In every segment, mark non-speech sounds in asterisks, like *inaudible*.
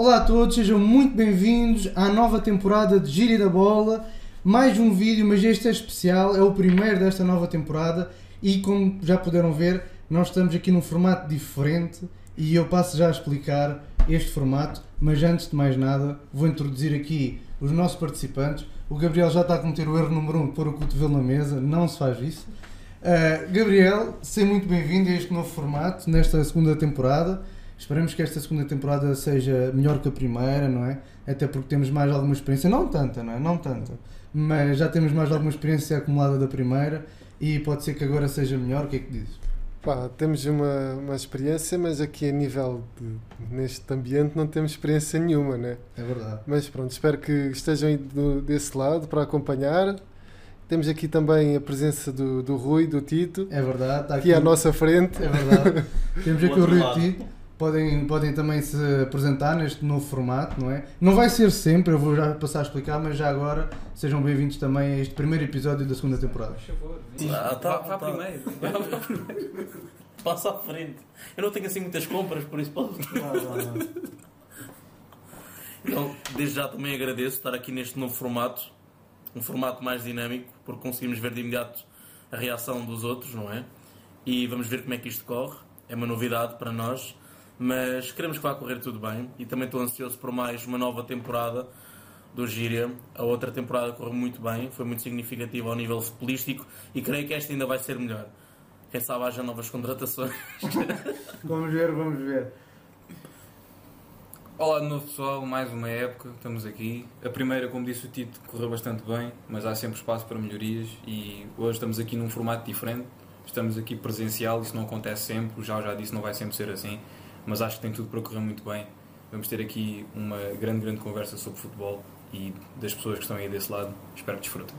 Olá a todos, sejam muito bem-vindos à nova temporada de Gíria da Bola. Mais um vídeo, mas este é especial, é o primeiro desta nova temporada e como já puderam ver, nós estamos aqui num formato diferente e eu passo já a explicar este formato, mas antes de mais nada vou introduzir aqui os nossos participantes. O Gabriel já está a cometer o erro número 1 um de pôr o cotovelo na mesa, não se faz isso. Uh, Gabriel, seja muito bem-vindo a este novo formato, nesta segunda temporada. Esperamos que esta segunda temporada seja melhor que a primeira, não é? Até porque temos mais alguma experiência, não tanta, não é? Não tanta, mas já temos mais alguma experiência acumulada da primeira e pode ser que agora seja melhor. O que é que dizes? Pá, temos uma, uma experiência, mas aqui a nível de, neste ambiente não temos experiência nenhuma, né? É verdade. Mas pronto, espero que estejam aí do, desse lado para acompanhar. Temos aqui também a presença do, do Rui, do Tito. É verdade. Está aqui, aqui à nossa frente. É verdade. *laughs* temos aqui o Rui e o Tito podem, podem também se apresentar neste novo formato, não é? Não vai ser sempre, eu vou já passar a explicar, mas já agora sejam bem-vindos também a este primeiro episódio da segunda temporada. Por favor, ah, tá, vá, vá tá. primeiro. Passa à frente. Eu não tenho assim muitas compras, por isso posso. Então, desde já também agradeço estar aqui neste novo formato, um formato mais dinâmico, porque conseguimos ver de imediato a reação dos outros, não é? E vamos ver como é que isto corre. É uma novidade para nós mas queremos que vá correr tudo bem e também estou ansioso por mais uma nova temporada do Gíria. A outra temporada correu muito bem, foi muito significativa ao nível futebolístico e creio que esta ainda vai ser melhor. Quem sabe haja novas contratações. *laughs* vamos ver, vamos ver. Olá de novo pessoal, mais uma época, estamos aqui. A primeira, como disse o Tito, correu bastante bem, mas há sempre espaço para melhorias e hoje estamos aqui num formato diferente. Estamos aqui presencial, isso não acontece sempre, já já disse, não vai sempre ser assim mas acho que tem tudo para correr muito bem. Vamos ter aqui uma grande, grande conversa sobre futebol e das pessoas que estão aí desse lado. Espero que desfrutem.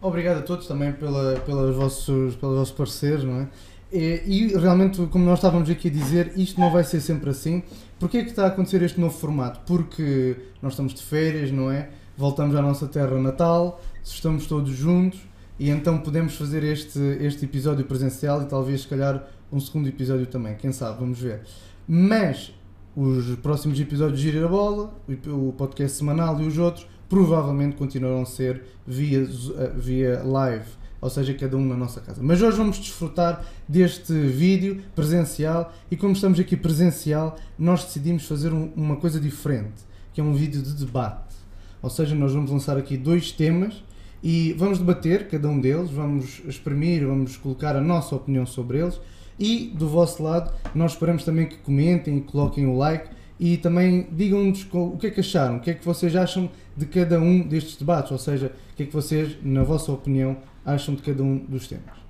Obrigado a todos também pela, pelos, vossos, pelos vossos pareceres, não é? E, e, realmente, como nós estávamos aqui a dizer, isto não vai ser sempre assim. Porquê é que está a acontecer este novo formato? Porque nós estamos de férias, não é? Voltamos à nossa terra natal, estamos todos juntos e então podemos fazer este, este episódio presencial e talvez, se calhar, um segundo episódio também, quem sabe, vamos ver. Mas os próximos episódios de Gira a Bola, o podcast semanal e os outros, provavelmente continuarão a ser via, eh, via live, ou seja, cada um na nossa casa. Mas hoje vamos desfrutar deste vídeo presencial e como estamos aqui presencial, nós decidimos fazer um, uma coisa diferente, que é um vídeo de debate. Ou seja, nós vamos lançar aqui dois temas e vamos debater cada um deles, vamos exprimir, vamos colocar a nossa opinião sobre eles e do vosso lado, nós esperamos também que comentem, coloquem o like e também digam-nos o que é que acharam, o que é que vocês acham de cada um destes debates, ou seja, o que é que vocês, na vossa opinião, acham de cada um dos temas.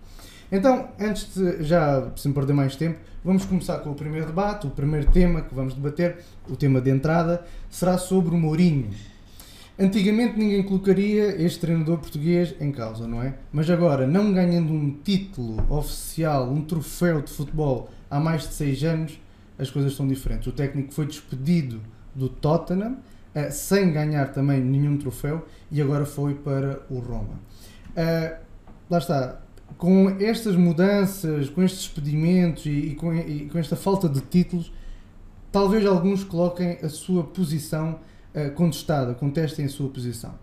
Então, antes de já sem perder mais tempo, vamos começar com o primeiro debate, o primeiro tema que vamos debater, o tema de entrada, será sobre o Mourinho. Antigamente ninguém colocaria este treinador português em causa, não é? Mas agora, não ganhando um título oficial, um troféu de futebol há mais de 6 anos, as coisas são diferentes. O técnico foi despedido do Tottenham, uh, sem ganhar também nenhum troféu, e agora foi para o Roma. Uh, lá está. Com estas mudanças, com estes despedimentos e, com, esta falta de títulos, talvez alguns coloquem a sua posição eh, contestada, contestem a sua posição.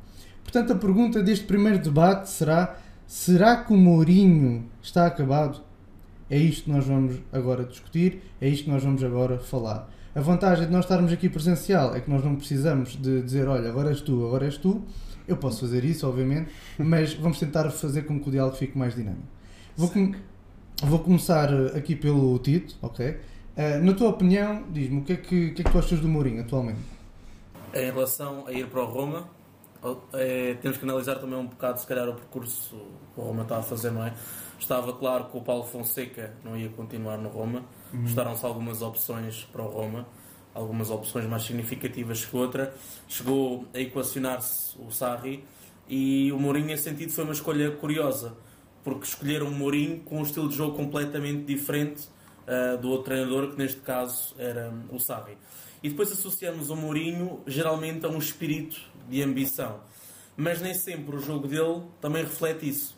Portanto, a pergunta deste primeiro debate será: será que o Mourinho está acabado? É isto que nós vamos agora discutir, é isto que nós vamos agora falar. A vantagem de nós estarmos aqui presencial é que nós não precisamos de dizer, olha, agora és tu, agora és tu. Eu posso fazer isso, obviamente, *laughs* mas vamos tentar fazer com que o diálogo fique mais dinâmico. Vou, com... Vou começar eh, aqui pelo Tito, ok? Uh, na tua opinião, diz-me, o que é que, o que, é que tu achas do Mourinho atualmente? Em relação a ir para o Roma, é, temos que analisar também um bocado, se calhar, o percurso que o Roma está a fazer, não é? Estava claro que o Paulo Fonseca não ia continuar no Roma. Uhum. Estaram-se algumas opções para o Roma, algumas opções mais significativas que outra. Chegou a equacionar-se o Sarri e o Mourinho, nesse sentido, foi uma escolha curiosa, porque escolheram o Mourinho com um estilo de jogo completamente diferente uh, do outro treinador, que neste caso era o Sarri. E depois associamos o Mourinho geralmente a um espírito de ambição. Mas nem sempre o jogo dele também reflete isso.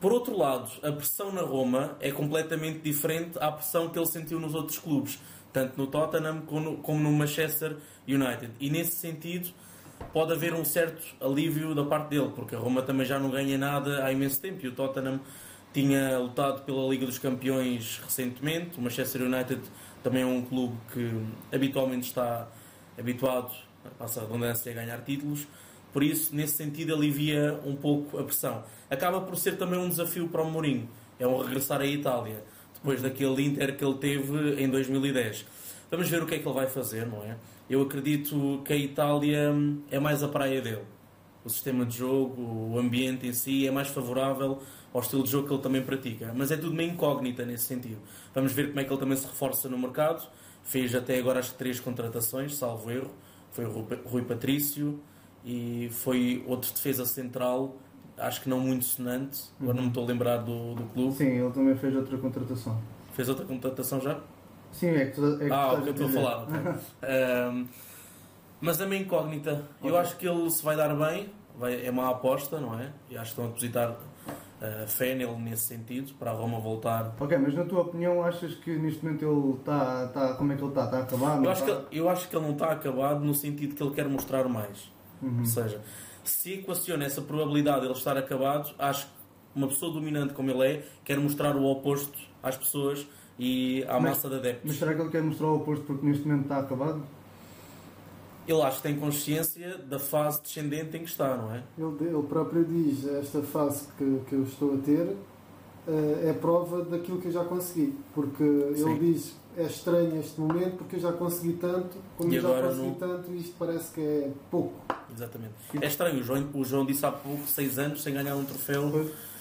Por outro lado, a pressão na Roma é completamente diferente à pressão que ele sentiu nos outros clubes. tanto no Tottenham como no, Manchester United. E nesse sentido pode haver um certo alívio da parte dele, porque a Roma também já não ganha nada há imenso tempo e o Tottenham tinha lutado pela Liga dos Campeões recentemente. O Manchester United também é um clube que habitualmente está habituado, passa a redundância, a ganhar títulos. Por isso, nesse sentido, alivia um pouco a pressão. Acaba por ser também um desafio para o Mourinho. É um regressar à Itália, depois daquele Inter que ele teve em 2010. Vamos ver o que é que ele vai fazer, não é? Eu acredito que a Itália é mais a praia dele. O sistema de jogo, o ambiente em si é mais favorável ao estilo de jogo que ele também pratica. Mas é tudo uma incógnita nesse sentido. Vamos ver como é que ele também se reforça no mercado. Fez até agora as três contratações, salvo erro. Foi o Rui Patrício e foi outro defesa central, acho que não muito sonante. Agora não me estou a lembrar do, do clube. Sim, ele também fez outra contratação. Fez outra contratação já? Sim, é que tu, é que ah, o que eu estou a falar. Um, *laughs* mas é uma incógnita. Okay. Eu acho que ele se vai dar bem, vai, é uma aposta, não é? E acho que estão a depositar uh, fé nele nesse sentido, para a Roma voltar. Ok, mas na tua opinião, achas que neste momento ele está. está como é que ele está? Está acabado? Eu acho, está? Que, eu acho que ele não está acabado no sentido que ele quer mostrar mais. Uhum. Ou seja, se equaciona essa probabilidade de ele estar acabado, acho que uma pessoa dominante como ele é quer mostrar o oposto às pessoas e à mas, massa de adeptos. Mas será que ele quer mostrar o oposto porque neste momento está acabado? Ele acho que tem consciência da fase descendente em que está, não é? Ele, ele próprio diz: esta fase que, que eu estou a ter uh, é prova daquilo que eu já consegui. Porque Sim. ele diz: é estranho este momento porque eu já consegui tanto, como e eu já consegui no... tanto, isto parece que é pouco. Exatamente. É estranho, o João, o João disse há pouco, 6 anos sem ganhar um troféu. Pois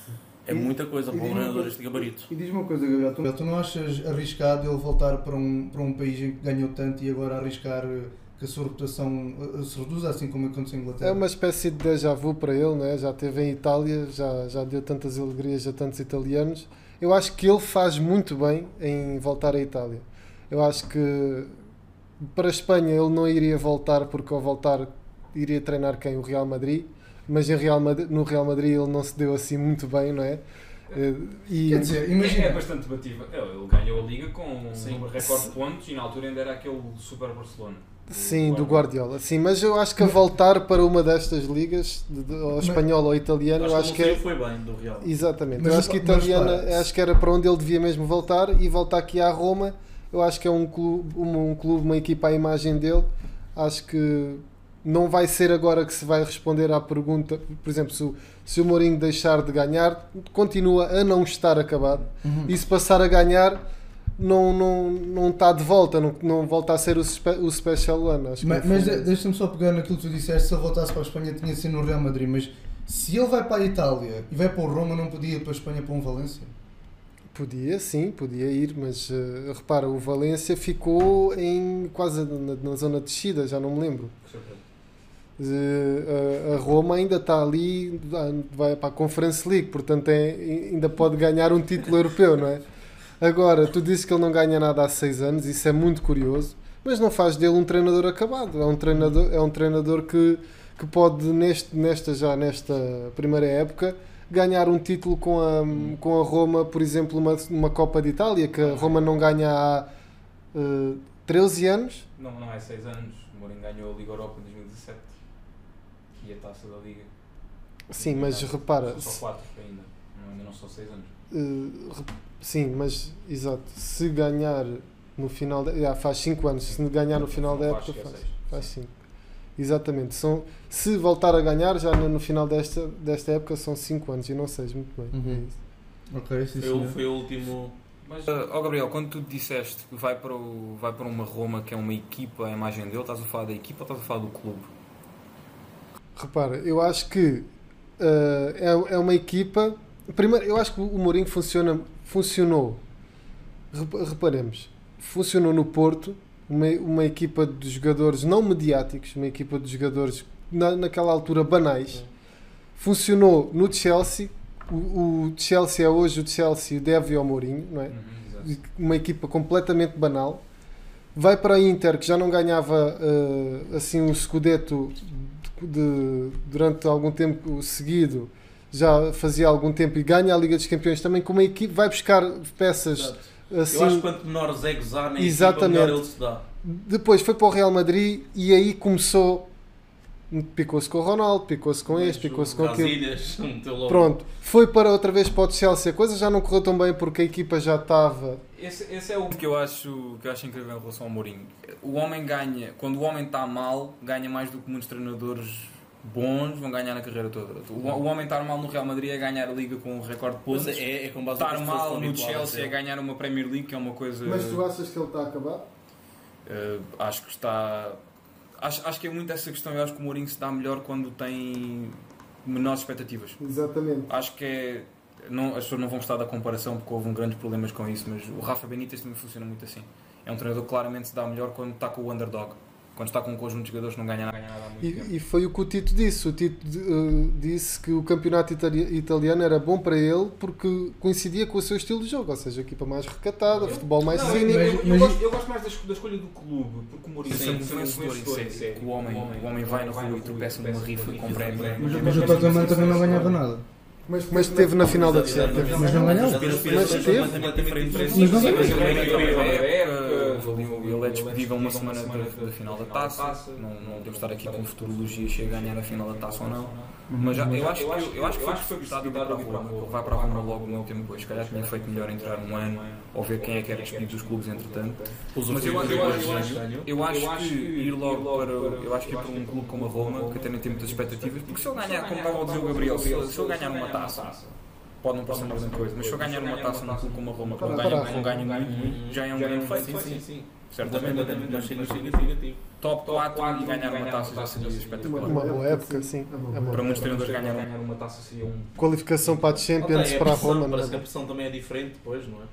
é e, muita coisa para um treinador este gabarito. E diz-me uma coisa, Gabriel, tu, tu, não achas arriscado ele voltar para um, para um país em que ganhou tanto e agora arriscar eh, que a sua reputação eh, se reduza, assim como aconteceu em Inglaterra? É uma espécie de déjà vu para ele, né? já esteve em Itália, já, já deu tantas alegrias a tantos italianos. Eu acho que ele faz muito bem em voltar à Itália. Eu acho que para a Espanha ele não iria voltar porque ao voltar iria treinar quem? O Real Madrid mas em Real Madrid, no Real Madrid ele não se deu assim muito bem, não é? Eh, e... Quer dizer, imagina... É bastante debatível. Ele ganhou a Liga com um recorde de pontos e na altura ainda era aquele Super Barcelona. Sim, do Guardiola. Sim, mas eu acho que a voltar para uma destas ligas, de, de, ou espanhola ou italiana, eu acho que é... foi bem do Real. Exatamente. Mas, eu acho que italiana, acho que era para onde ele devia mesmo voltar e voltar aqui à Roma. Eu acho que é um clube, um, um clube, uma equipa à imagem dele. Acho que não vai ser agora que se vai responder à pergunta, por exemplo, se o, se o Mourinho deixar de ganhar, continua a não estar acabado. Uhum. E se passar a ganhar, não, não, não está de volta, não, não volta a ser o, spe, o Special One. Acho mas, mas deixa-me só pegar naquilo que tu disseste: se ele voltasse para a Espanha, tinha sido no Real Madrid. Mas se ele vai para a Itália e vai para o Roma, não podia ir para a Espanha para um Valência? Podia, sim, podia ir, mas uh, repara, o Valência ficou em quase na, na zona de descida, já não me lembro a Roma ainda está ali, vai para a Conference League, portanto é, ainda pode ganhar um título europeu, não é? Agora, tu dizes que ele não ganha nada há seis anos, isso é muito curioso, mas não faz dele um treinador acabado. É um treinador, é um treinador que, que pode, neste, nesta, já nesta primeira época, ganhar um título com a, com a Roma, por exemplo, uma, uma Copa de Itália, que a Roma não ganha há uh, 13 anos. Não, não é 6 anos. O Mourinho ganhou a Liga Europa em 2017 e a taça da Liga. Sim, mas repara. São só 4 ainda, ainda não são 6 anos. Uh, sim, mas exato. Se ganhar no final. De, ah, faz 5 anos. Se ganhar no final da época, é faz 5. Exatamente. São, se voltar a ganhar, já no, no final desta, desta época são 5 anos e não 6. Muito bem. Uhum. É ok, sim, foi, foi o último. Mas, uh, oh Gabriel, quando tu disseste que vai para, o, vai para uma Roma que é uma equipa, a imagem dele, estás a falar da equipa ou estás a falar do clube? Repara, eu acho que uh, é, é uma equipa. Primeiro, eu acho que o Mourinho funciona, funcionou. Reparemos, funcionou no Porto, uma, uma equipa de jogadores não mediáticos, uma equipa de jogadores na, naquela altura banais. Funcionou no Chelsea. O, o, Chelsea é hoje o Chelsea deve ao Mourinho, não é? Uhum, uma equipa completamente banal. Vai para a Inter, que já não ganhava uh, assim um Scudetto de, durante algum tempo seguido, já fazia algum tempo e ganha a Liga dos Campeões também com uma equipe, vai buscar peças assim, Eu acho que quanto menores egos há na equipa, Exatamente. melhor ele se dá. depois foi para o Real Madrid e aí começou, picou-se com o Ronaldo, picou-se com este, picou-se com *laughs* logo. Pronto, foi para outra vez para o Chelsea, a coisa já não correu tão bem porque a equipa já estava. Esse, esse é o que eu, acho, que eu acho incrível em relação ao Mourinho. O homem ganha, quando o homem está mal, ganha mais do que muitos treinadores bons vão ganhar na carreira toda. O, o homem estar mal no Real Madrid é ganhar a Liga com um recorde de pontos. é, é com base Estar mal no Chelsea é ver. ganhar uma Premier League, que é uma coisa. achas que ele está a acabar? Uh, acho que está. Acho, acho que é muito essa questão. Eu acho que o Mourinho se dá melhor quando tem menores expectativas. Exatamente. Acho que é. Não, as pessoas não vão gostar da comparação porque houve um grandes problemas com isso, mas o Rafa Benítez também funciona muito assim. É um treinador que claramente se dá melhor quando está com o underdog. Quando está com um conjunto de jogadores não ganha nada, ganha nada há muito tempo. E, e foi o que o Tito disse. O Tito eh, disse que o campeonato itali- italiano era bom para ele porque coincidia com o seu estilo de jogo, ou seja, equipa mais recatada, futebol mais Não, cínico. eu, eu- eu mas- gosto, eu gosto mais da, da escolha do clube, porque o Mourinho sempre um foi um vencedor. O homem, o homem vai na rua e tropeça numa rifa com prémio. Mas, mas o Tottenham também não ganhava nada. Mas, mas teve na final da Champions. Mas não ganhou. Mas teve. Mas não ganhou. Mas ele é- ele é despedido a uma semana da, da final da taça. Não, não podemos estar aqui com futurologia se a ganhar a final da taça ou não. Mas já- eu acho que, eu acho que foi precipitado ir para a Roma. Ele vai para a Roma logo muito tempo depois. Se calhar tinha feito melhor entrar um ano ou ver quem é que era despedido dos clubes entretanto. Mas eu, eu, acho- eu, acho, eu que ir logo para. Eu acho que ir para um clube como a Roma, que até nem tem muitas expectativas, porque se eu ganhar, como estava a dizer o Gabriel, se eu, se eu ganhar uma taça, pode não parecer uma grande coisa, mas se eu ganhar uma taça num clube como a Roma, que não Para- para a ganho, não ganho muito, já é um grande feito. Sim, sim, sim. Certamente. Chega significativo. Top 4 e ganhar uma taça já seria Uma, espetacular. uma boa época, sim. É uma Para muitos treinadores ganhar ganhar uma taça seria um. qualificação para a Champions para a Roma. Parece que a é? pressão também é diferente depois, não é?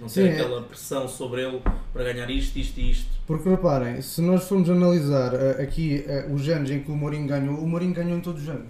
Não é. aquela pressão sobre ele para ganhar isto, isto e isto. Porque reparem, se nós formos analisar eh, aqui eh, os anos em que o Mourinho ganhou, o Mourinho ganhou em todos os anos.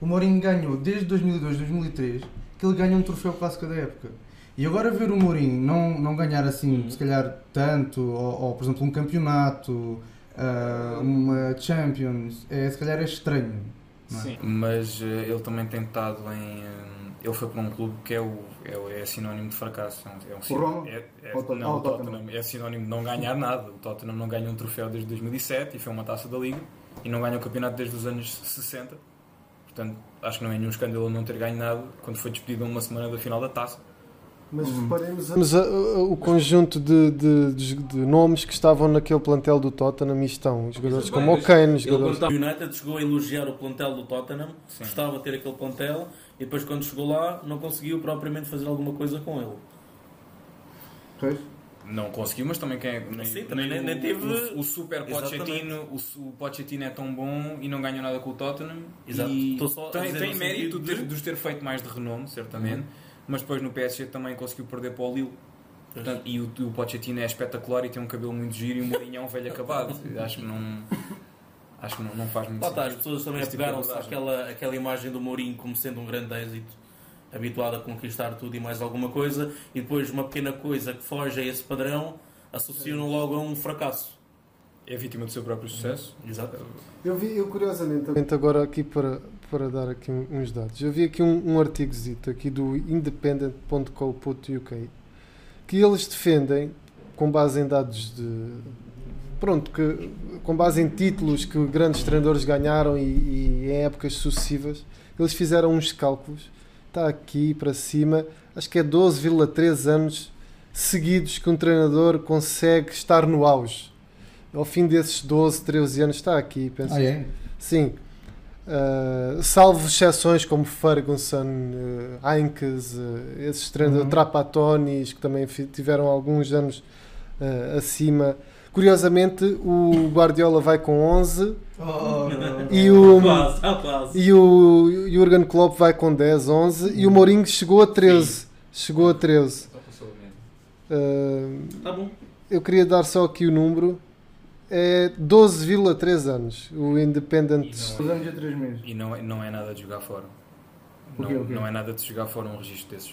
O Mourinho ganhou desde 2002, 2003, que ele ganhou um troféu clássico da época. E agora ver o Mourinho não, não ganhar assim, Uhum. se calhar tanto, ou, ou, por exemplo um campeonato, ah, uma Champions, é, se calhar é estranho. não é? Sim. Mas eh, ele também tem estado em. eh, ele foi para um clube que é, o, é, o- é sinónimo de fracasso. É um, sin- Roma? é, é, o não, o o Tottenham. Tottenham é sinónimo de não ganhar nada. O Tottenham não ganha um troféu desde 2007 e foi uma taça da Liga e não ganha o campeonato desde os anos 60. Portanto, acho que não é nenhum escândalo não ter ganho nada quando foi despedido a uma semana da final da taça. Mas reparemos a- a- o conjunto de, de- de- de nomes que estavam naquele plantel do Tottenham e estão. Jogadores como o Kane, Ele, quando jogadores. United, chegou a elogiar o plantel do Tottenham, Sim. gostava de ter aquele plantel, e depois, quando chegou lá, não conseguiu propriamente fazer alguma coisa com ele. Pois. Não conseguiu, mas também quem é, nem, Sim, também nem nem- o, teve- o, o super. Pochettino, o, o Pochettino é tão bom e não ganhou nada com o Tottenham. Exato. E tem, tem mérito sentido de, de- os ter feito mais de renome, certamente, mas depois no PSG também conseguiu perder para o Lille. Portanto, e o, o Pochettino é espetacular e tem um cabelo muito giro e o Mourinho é um velho *laughs* acabado. Acho que não, acho que não, não faz muito Lá está, as sentido. pessoas também tipo abordagem. àquela, àquela imagem do Mourinho como sendo um grande êxito, habituado a conquistar tudo e mais alguma coisa, e depois uma pequena coisa que foge a esse padrão, associam logo a um fracasso. É vítima do seu próprio sucesso. Exato. Eu vi, eu curiosamente, agora aqui para, para dar aqui um- uns dados, eu vi aqui um, um artigozito aqui do independent.co.uk que eles defendem com base em dados de pronto, que, com base em títulos que grandes treinadores ganharam e, e em épocas sucessivas, eles fizeram uns cálculos, está aqui para cima, acho que é 12,3 anos seguidos que um treinador consegue estar no auge. Ao fim desses 12, 13 anos, está aqui, penso. Ah, é? Sim. Uh, salvo exceções como Ferguson, uh, Heinkes, uh, esses treinadores, Uhum. Trapatonis, que também tiveram alguns anos uh, acima. Curiosamente, o Guardiola vai com 11 e o, Quase, ah, quase. e o Jurgen Klopp vai com 10, 11 e o Mourinho chegou a 13. Chegou a 13. Só passou mesmo. Uh, Tá bom. eu queria dar só aqui o número. É 12,3 anos. O Independent. E Dois anos e três meses. E não é, não é nada de jogar fora. O Não, quê, o quê? não é nada de jogar fora um registro desses.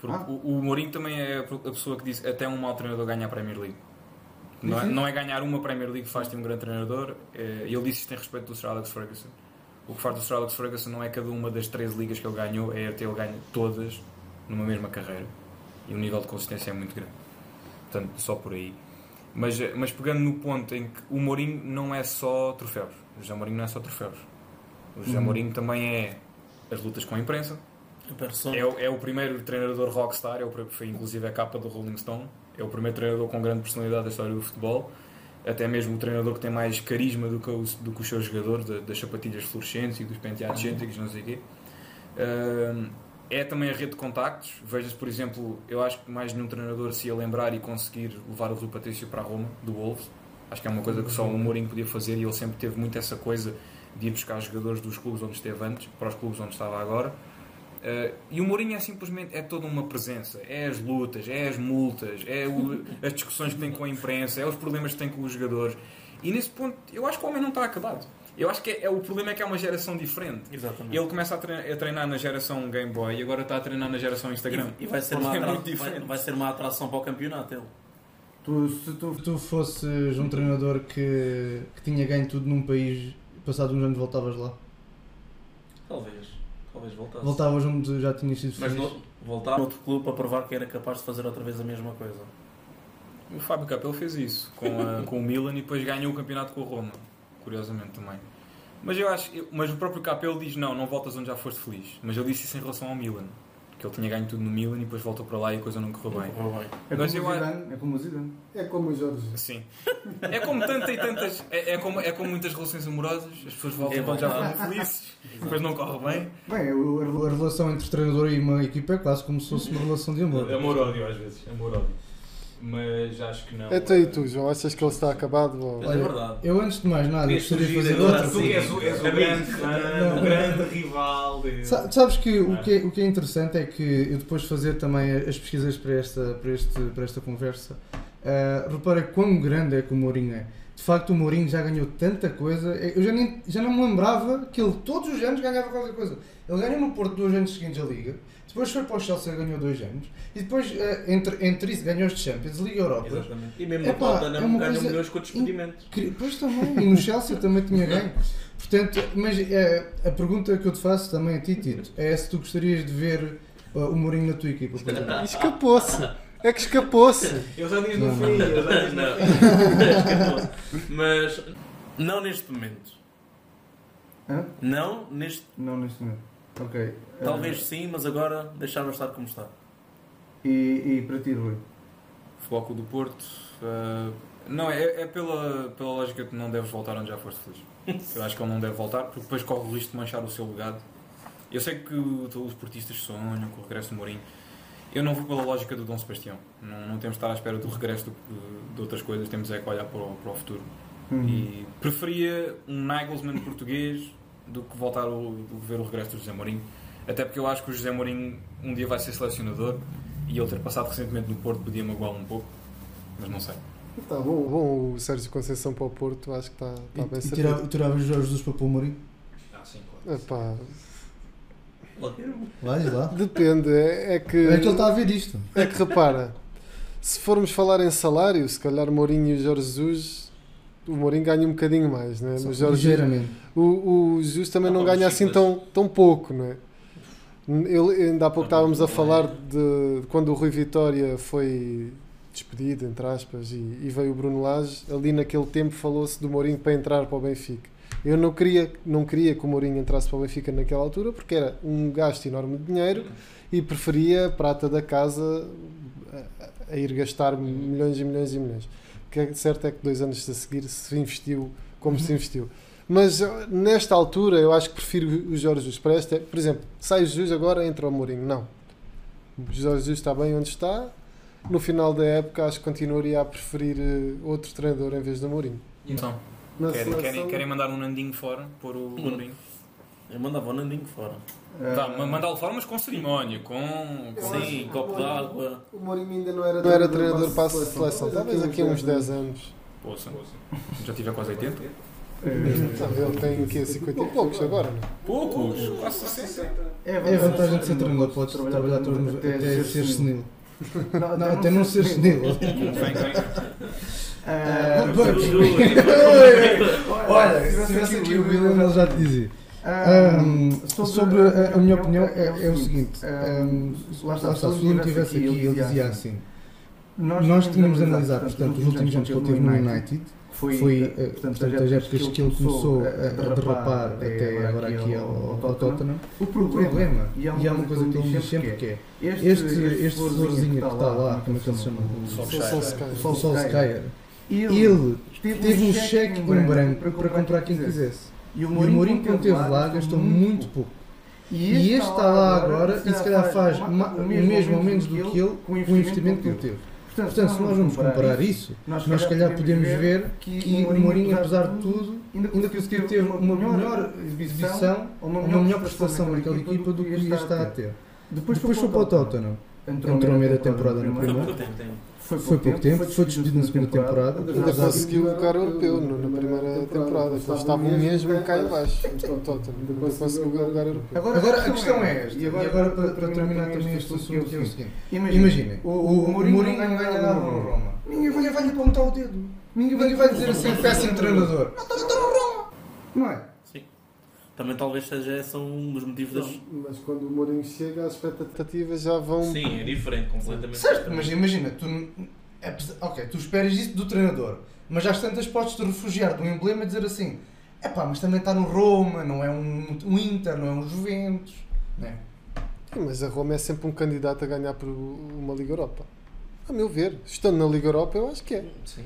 Porque Ah. o, o Mourinho também é a pessoa que diz até um mau treinador ganha a Premier League. Não é, Sim, sim. não é ganhar uma Premier League que faz-te um grande treinador. É, ele disse isto em respeito do Sir Alex Ferguson. O que faz do Sir Alex Ferguson não é cada uma das 13 ligas que ele ganhou, é ter ele ganho todas numa mesma carreira. E o nível de consistência é muito grande. Portanto, só por aí. Mas, mas pegando no ponto em que o Mourinho não é só troféus. O José Mourinho não é só troféus. O José Uhum. Mourinho também é as lutas com a imprensa. É, o- é o primeiro treinador rockstar, é o, foi inclusive a capa do Rolling Stone. É o primeiro treinador com grande personalidade da história do futebol. Até mesmo o treinador que tem mais carisma do que, os- do que os seus jogadores, da- das sapatilhas fluorescentes e dos penteados cêntricos, não sei o quê. Ahm, é também a rede de contactos. Veja-se, por exemplo, eu acho que mais nenhum treinador se ia lembrar e conseguir levar o Rui Patrício para a Roma, do Wolves. Acho que é uma coisa que só o Mourinho podia fazer e ele sempre teve muito essa coisa de ir buscar jogadores dos clubes onde esteve antes para os clubes onde estava agora. Uh, e o Mourinho é simplesmente é toda uma presença. É as lutas, é as multas, é o- as discussões que tem com a imprensa, é os problemas que tem com os jogadores. E nesse ponto, eu acho que o homem não está acabado. Eu acho que é, é- o problema é que é uma geração diferente. Exatamente. Ele começa a treinar, a treinar na geração Game Boy e agora está a treinar na geração Instagram. E, e vai, ser uma é vai, diferente. vai ser uma atração para o campeonato ele. Tu, se tu, tu fosses um treinador que, que tinha ganho tudo num país, passado uns anos voltavas lá. Talvez. Talvez voltasse. Voltavas onde já tinhas sido Mas feliz. no, voltar a outro clube para provar que era capaz de fazer outra vez a mesma coisa. O Fábio Capello fez isso com, a- *laughs* com o Milan e depois ganhou o campeonato com o Roma. Curiosamente também. Mas eu acho, eu- mas o próprio Capello diz não, não voltas onde já foste feliz. Mas ele disse isso em relação ao Milan, que ele tinha ganho tudo no Milan e depois voltou para lá e a coisa não correu bem. É Mas como eu o Zidane, é como o Zidane. É como o Jorge. Sim. É como tanta e tantas, é, é como, é como muitas relações amorosas, as pessoas voltam É quando já foram felizes, depois não corre bem. Bem, a relação entre treinador e uma equipa é quase como se fosse uma relação de amor. Amor-ódio às vezes, amor-ódio. Mas acho que não. Até e tu, João, achas que ele está acabado? Ou... Mas é verdade. Eu antes de mais nada gostaria de fazer outra. tu és o, és o grande fã, o grande rival. de- Sa- Sabes que o, Ah. que é, o que é interessante é que eu depois de fazer também as pesquisas para esta, para este, para esta conversa, uh, repara quão grande é que o Mourinho é. De facto, o Mourinho já ganhou tanta coisa, é, eu já, nem, já não me lembrava que ele todos os anos ganhava qualquer coisa. Ele ganhou no Porto dois anos seguintes a Liga, depois foi para o Chelsea e ganhou dois anos, e depois uh, entre, entre isso ganhou os Champions, Liga Europa. Exatamente. E mesmo Epá, no é Tottenham coisa milhões com despedimentos. Cri- Pois também, e no Chelsea também tinha ganho. Portanto, mas eh, a pergunta que eu te faço também a ti, Tito, é se tu gostarias de ver eh, o Mourinho na tua equipa. Escapou-se. É que escapou-se. Eu já disse no Não, fim, eu já disse no fim. *laughs* Mas não neste momento. Hã? Não neste. Não neste momento. Ok. Eh, Talvez sim, mas agora deixava estar como está. E, e para ti, Rui? Clube do Porto, uh, não, é, é pela, pela lógica que não deves voltar onde já foste feliz. *laughs* Eu acho que ele não deve voltar, porque depois corre o risco de manchar o seu legado. Eu sei que o- os portistas sonham com o regresso do Mourinho. Eu não vou pela lógica do Dom Sebastião. Não, não temos de estar à espera do regresso do- de, de outras coisas, temos é que olhar para o, para o futuro. Uhum. E preferia um Nagelsmann português do que voltar o, do ver o regresso do José Mourinho. Até porque eu acho que o José Mourinho um dia vai ser selecionador e ele ter passado recentemente no Porto podia magoá-lo um pouco, mas não sei. Está bom, bom o Sérgio Conceição para o Porto, acho que está, está bem servido. tirava- e tiravas o Jorge Jesus para o Mourinho? Ah, sim, claro. Epá, Vais lá. depende, é, é que. É que ele está a ver isto. É que repara, se formos falar em salário, se calhar Mourinho e o Jorge Jesus, o Mourinho ganha um bocadinho mais, né? Mas Jorge, Ligeiramente. o, o Jesus também não Não, ganha assim tão, tão pouco, não é? Ele, ainda há pouco estávamos a é. falar de, de quando o Rui Vitória foi despedido, entre aspas, e, e veio o Bruno Lage, ali naquele tempo falou-se do Mourinho para entrar para o Benfica. Eu não queria, não queria que o Mourinho entrasse para o Benfica naquela altura porque era um gasto enorme de dinheiro e preferia a prata da casa a, a ir gastar milhões e milhões e milhões. O que é certo é que dois anos a seguir se investiu como se investiu. Mas eh, nesta altura eu acho que prefiro o Jorge Jesus. Para esta, por exemplo, sai o Jesus agora entra o Mourinho. Não. O Jorge Jesus está bem onde está. No final da época acho que continuaria a preferir eh, outro treinador em vez do Mourinho. Então, querem, seleção- querem, querem mandar um Nandinho fora, pôr o Mourinho? Eu mandava o Nandinho fora. Tá, ma- mandá-lo fora, mas com cerimónia, com... com- Sim, copo d'água. O Mourinho ainda não era, não era treinador para a seleção. Talvez aqui uns 10 anos. Poça, já tiver quase 80. Não, ele tem aqui 50 e poucos agora, não é? Poucos, quase 60. É a vantagem de ser treinador, podes trabalhar todos até ser senil. Não, não, até não ser senil. Vem, vem. Pois. Olha, se tivesse aqui o William, ele já te dizia. Ahm, sobre a, a minha opinião é, é o seguinte, lá está, se o Nuno estivesse aqui, ele dizia assim, nós tínhamos de analisar, portanto, os últimos anos que ele teve no United, foi, eh, portanto, as épocas que ele começou a, a derrapar até agora aqui ao, ao Tottenham, o problema, e há uma coisa que ele diz sempre que é, este, este florzinho que está lá, como é que ele se chama? O Solskjaer. Ele teve um cheque em branco. para comprar quem quisesse. E o Mourinho, quando esteve lá, gastou muito pouco. E este está lá agora e se calhar faz o mesmo ou menos do que ele com o investimento que ele teve. Portanto, se nós vamos comparar isso, nós se calhar podemos ver que o Mourinho, apesar de tudo, ainda conseguiu ter uma melhor exibição, uma melhor prestação naquela equipa do que está a ter. Depois foi para o Tottenham. Entrou no meio da temporada no primeiro. Foi pouco, foi pouco tempo, foi despedido na segunda temporada. Ainda conseguiu o lugar europeu na primeira temporada. Eles estavam mesmo cá em baixo. Depois conseguiu o lugar europeu. Agora a questão é esta, e agora para, para terminar também este assunto, que é o seguinte: imaginem, o, Mourinho não ganha nada no Roma. Ninguém vai, vai lhe apontar o dedo. Ninguém vai dizer assim: péssimo treinador. Não, está no Roma. Não é? Também talvez seja esse um dos motivos das. Mas quando o Mourinho chega, as expectativas já vão. Sim, é diferente, completamente. Certo, diferente. mas imagina, tu. É, ok, tu esperas isso do treinador, mas às tantas podes-te refugiar de um emblema e dizer assim: é pá, mas também está no Roma, não é um, um Inter, não é um Juventus. Não é? Mas a Roma é sempre um candidato a ganhar por uma Liga Europa. A meu ver, estando na Liga Europa, eu acho que é. Sim.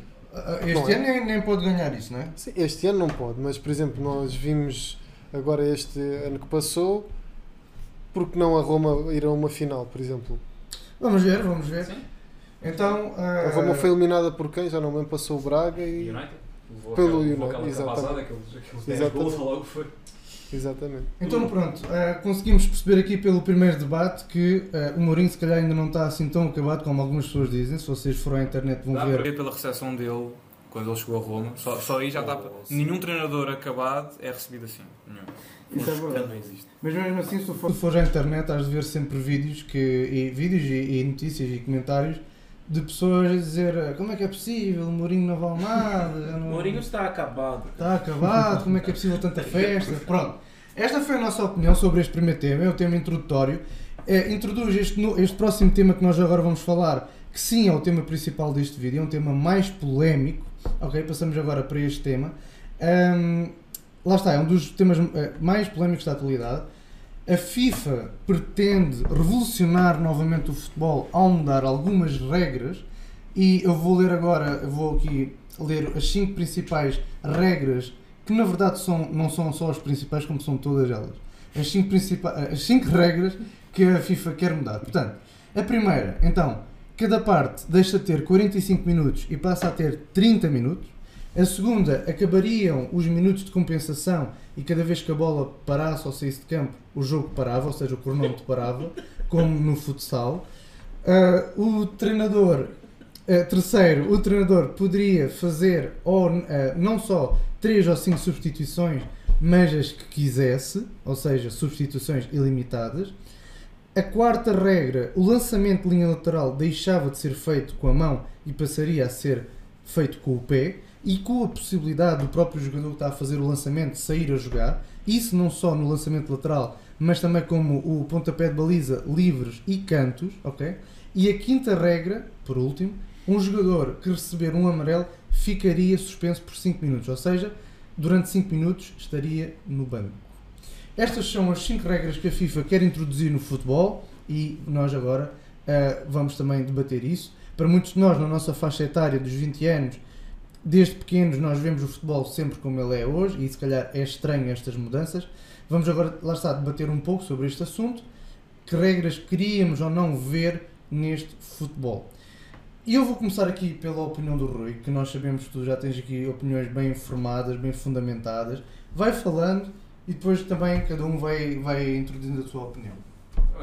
Este ano nem, nem pode ganhar isso, não é? Sim, este ano não pode, mas por exemplo, nós vimos agora este ano que passou, porque não a Roma ir a uma final, por exemplo? Vamos ver, vamos ver. Sim. Então, uh, a Roma foi eliminada por quem? Já não lembro, passou o Braga e. United. Levou pelo aquela, United, exatamente. Aqueles, aqueles exatamente. *laughs* logo foi. Exatamente. Então pronto, uh, conseguimos perceber aqui pelo primeiro debate que uh, o Mourinho se calhar ainda não está assim tão acabado como algumas pessoas dizem. Se vocês forem à internet vão Dá ver. Dá para ver pela recepção dele quando ele chegou a Roma. Só, só aí já está. Oh, nenhum treinador acabado é recebido assim. Nenhum. Isso é verdade. Não existe. Mas mesmo assim, se tu for, for à internet, has de ver sempre vídeos, que, e, vídeos e, e, notícias e comentários de pessoas a dizer como é que é possível, o Mourinho não vale nada. O *laughs* Mourinho está acabado. Está acabado, como é que é possível tanta festa? Pronto. Esta foi a nossa opinião sobre este primeiro tema, é o tema introdutório. É, introduz este, este próximo tema que nós agora vamos falar, que sim é o tema principal deste vídeo, é um tema mais polémico. Ok, passamos agora para este tema. Um, lá está, é um dos temas mais polémicos da atualidade. A FIFA pretende revolucionar novamente o futebol ao mudar algumas regras e eu vou ler agora, vou aqui ler as cinco principais regras que na verdade são, não são só as principais como são todas elas. As cinco, principais, as cinco regras que a FIFA quer mudar. Portanto, a primeira, então, cada parte deixa de ter 45 minutos e passa a ter 30 minutos. A segunda, acabariam os minutos de compensação e cada vez que a bola parasse ou saísse de campo, o jogo parava, ou seja, o cronómetro parava, como no futsal. Uh, o treinador, uh, terceiro, o treinador poderia fazer ou, uh, não só 3 ou 5 substituições, mas as que quisesse, ou seja, substituições ilimitadas. A quarta regra, o lançamento de linha lateral deixava de ser feito com a mão e passaria a ser feito com o pé e com a possibilidade do próprio jogador que está a fazer o lançamento sair a jogar, isso não só no lançamento lateral, mas também como o pontapé de baliza, livres e cantos, ok? E a quinta regra, por último, um jogador que receber um amarelo ficaria suspenso por 5 minutos, ou seja, durante 5 minutos estaria no banco. Estas são as 5 regras que a FIFA quer introduzir no futebol e nós agora uh, vamos também debater isso. Para muitos de nós, na nossa faixa etária dos 20 anos, desde pequenos nós vemos o futebol sempre como ele é hoje e se calhar é estranho estas mudanças. Vamos agora, lá está, debater um pouco sobre este assunto. Que regras queríamos ou não ver neste futebol? E eu vou começar aqui pela opinião do Rui, que nós sabemos que tu já tens aqui opiniões bem informadas, bem fundamentadas. Vai falando e depois também cada um vai, vai introduzindo a sua opinião.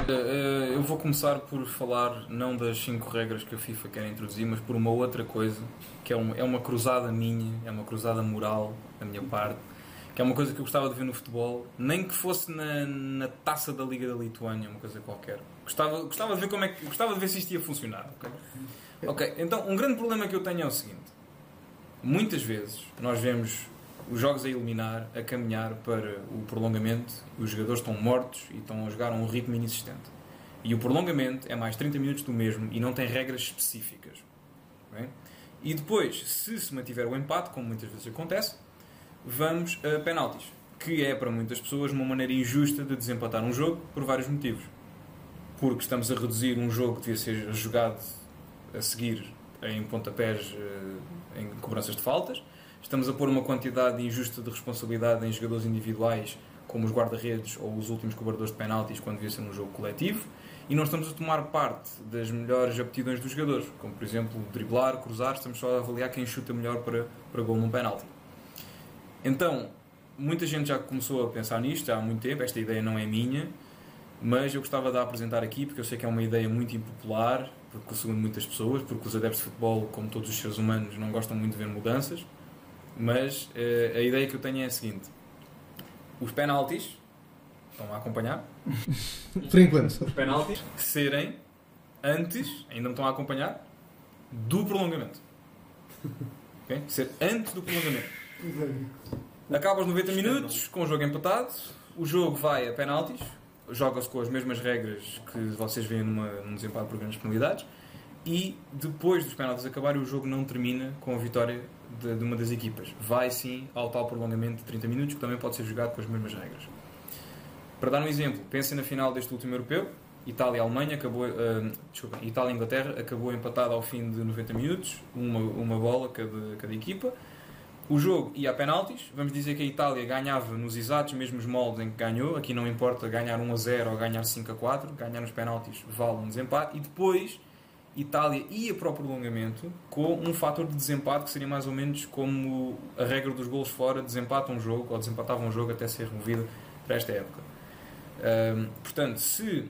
Eh, eu vou começar por falar não das 5 regras que a FIFA quer introduzir, mas por uma outra coisa, que é, um, é uma cruzada minha, é uma cruzada moral da minha parte, que é uma coisa que eu gostava de ver no futebol, nem que fosse na, na taça da Liga da Lituânia, uma coisa qualquer. Gostava, gostava de ver como é que, gostava de ver se isto ia funcionar. Okay? Ok, então um grande problema que eu tenho é o seguinte: muitas vezes nós vemos os jogos a eliminar, a caminhar para o prolongamento, os jogadores estão mortos e estão a jogar a um ritmo inexistente. E o prolongamento é mais 30 minutos do mesmo e não tem regras específicas. ok? E depois, se se mantiver o empate, como muitas vezes acontece, vamos a penaltis, que é para muitas pessoas uma maneira injusta de desempatar um jogo por vários motivos. Porque estamos a reduzir um jogo que devia ser jogado a seguir em pontapés, eh, em cobranças de faltas. Estamos a pôr uma quantidade injusta de responsabilidade em jogadores individuais, como os guarda-redes ou os últimos cobradores de penaltis, quando devia ser um jogo coletivo. E não estamos a tomar parte das melhores aptidões dos jogadores, como por exemplo driblar, cruzar, estamos só a avaliar quem chuta melhor para, para gol num penalti. Então, muita gente já começou a pensar nisto há muito tempo, esta ideia não é minha, mas eu gostava de a apresentar aqui porque eu sei que é uma ideia muito impopular, porque segundo muitas pessoas, porque os adeptos de futebol, como todos os seres humanos, não gostam muito de ver mudanças, mas eh, a ideia que eu tenho é a seguinte: os penaltis, estão a acompanhar, *laughs* Por enquanto. Os penaltis. serem antes, ainda me estão a acompanhar, do prolongamento. Ok? Ser antes do prolongamento. Acaba os 90 minutos com o jogo empatado, o jogo vai a penaltis, joga-se com as mesmas regras que vocês veem numa, num desempate por grandes penalidades e depois dos penaltis acabarem o jogo não termina com a vitória de, de uma das equipas. Vai sim ao tal prolongamento de 30 minutos que também pode ser jogado com as mesmas regras. Para dar um exemplo, pensem na final deste último europeu, Itália e Alemanha acabou, ah, desculpa, Itália e Inglaterra acabou empatado ao fim de 90 minutos, uma, uma bola cada, cada equipa. O jogo ia a penaltis, vamos dizer que a Itália ganhava nos exatos mesmos moldes em que ganhou, aqui não importa ganhar 1 a 0 ou ganhar 5 a 4, ganhar nos penaltis vale um desempate, e depois Itália ia para o prolongamento com um fator de desempate que seria mais ou menos como a regra dos golos fora, desempata um jogo ou desempatava um jogo até ser removido para esta época. Ahm, portanto, se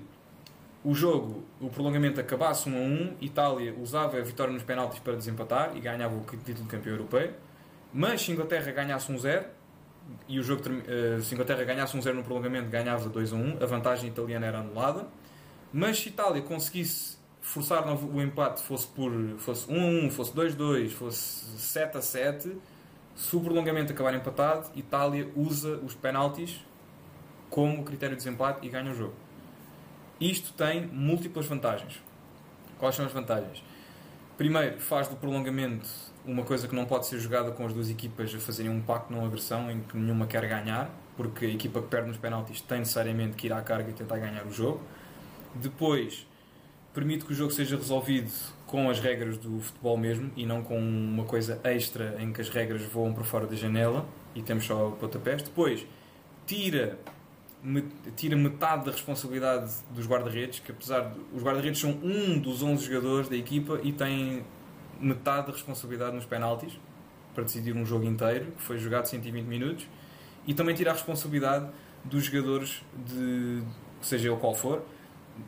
o jogo, o prolongamento acabasse 1 a 1, Itália usava a vitória nos penaltis para desempatar e ganhava o título de campeão europeu. Mas se Inglaterra ganhasse um 0 e o jogo eh, se Inglaterra ganhasse um 0 no prolongamento, ganhava 2 a 1, a vantagem italiana era anulada. Mas se Itália conseguisse forçar o empate, fosse por fosse 1 a 1, fosse 2 a 2, fosse 7 a 7, se o prolongamento acabar empatado, Itália usa os penaltis como critério de desempate e ganha o jogo. Isto tem múltiplas vantagens. Quais são as vantagens? Primeiro, faz do prolongamento uma coisa que não pode ser jogada com as duas equipas a fazerem um pacto não agressão em que nenhuma quer ganhar, porque a equipa que perde nos penaltis tem necessariamente que ir à carga e tentar ganhar o jogo. Depois, permite que o jogo seja resolvido com as regras do futebol mesmo e não com uma coisa extra em que as regras voam para fora da janela e temos só pontapés. Depois, tira tira metade da responsabilidade dos guarda-redes, que apesar de os guarda-redes são um dos 11 jogadores da equipa e têm metade da responsabilidade nos penaltis para decidir um jogo inteiro, que foi jogado 120 minutos, e também tira a responsabilidade dos jogadores de seja ele qual for,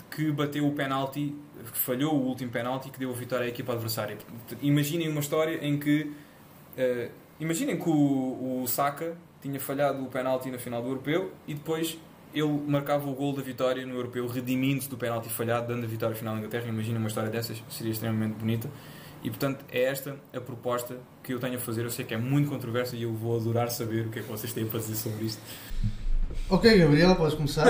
que bateu o penalti, que falhou o último penalti que deu a vitória à equipa adversária. Imaginem uma história em que eh, imaginem que o, o Saka tinha falhado o penalti na final do Europeu e depois ele marcava o gol da vitória no Europeu, redimindo-se do penalti falhado, dando a vitória final à Inglaterra. Imaginem uma história dessas, seria extremamente bonita. E portanto é esta a proposta que eu tenho a fazer. Eu sei que é muito controversa e eu vou adorar saber o que é que vocês têm para dizer sobre isto. Ok, Gabriel, podes começar.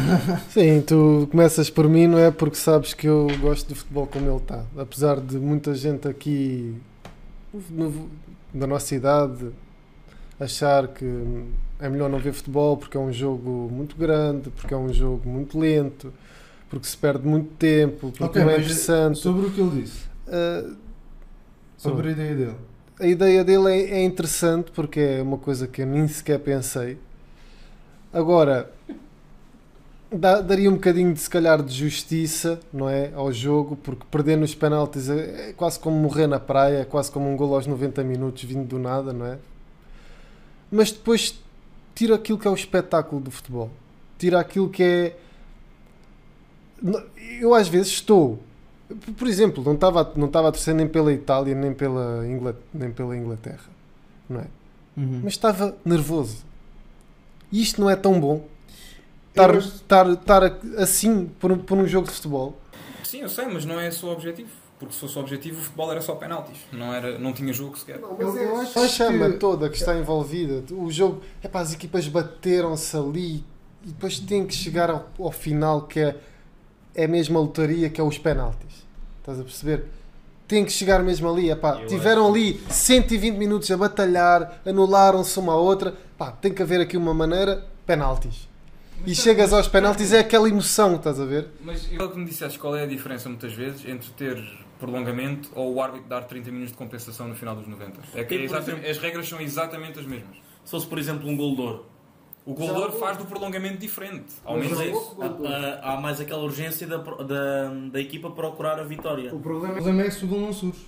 *laughs* Sim, tu começas por mim, não é? Porque sabes que eu gosto do futebol como ele está. Apesar de muita gente aqui no- da nossa idade achar que é melhor não ver futebol porque é um jogo muito grande, porque é um jogo muito lento, porque se perde muito tempo, porque Ok, não é interessante. sobre o que ele disse, Ah, sobre a ideia dele. a ideia dele é, é interessante porque é uma coisa que eu nem sequer pensei. Agora, daria um bocadinho de se calhar de justiça, não é? Ao jogo, porque perder nos penaltis é, é quase como morrer na praia, é quase como um gol aos 90 minutos vindo do nada, não é? Mas depois tira aquilo que é o espetáculo do futebol. Tira aquilo que é. Eu às vezes estou por exemplo, não estava, não estava a torcer nem pela Itália nem pela, Ingla- nem pela Inglaterra, não é? Uhum. Mas estava nervoso. E isto não é tão bom. Estar, Eu estar, estar assim por, um- por um jogo de futebol. Sim, eu sei, mas não é esse o objetivo. porque se fosse o objetivo, o futebol era só penaltis, não, era, não tinha jogo sequer. Não, mas eu é acho a chama que- toda que está envolvida. O jogo, é pá, as equipas bateram-se ali e depois tem que chegar ao, ao final que é, é mesmo a lotaria, que é os penaltis. Estás a perceber? Tem que chegar mesmo ali, é pá, Eu tiveram acho- ali 120 minutos a batalhar, anularam-se uma à outra, pá, tem que haver aqui uma maneira, penaltis. E chegas aos penaltis, é aquela emoção, estás a ver? Mas eu, que me disseste, qual é a diferença muitas vezes entre ter prolongamento ou o árbitro dar 30 minutos de compensação no final dos 90? É que é exemplo- as regras são exatamente as mesmas. Se fosse, por exemplo, um gol de ouro. O goleador faz do prolongamento diferente. Ao Mas menos Mas é isso. Há, há- há mais aquela urgência da, da, da equipa procurar a vitória. O problema, é se o gol não surge.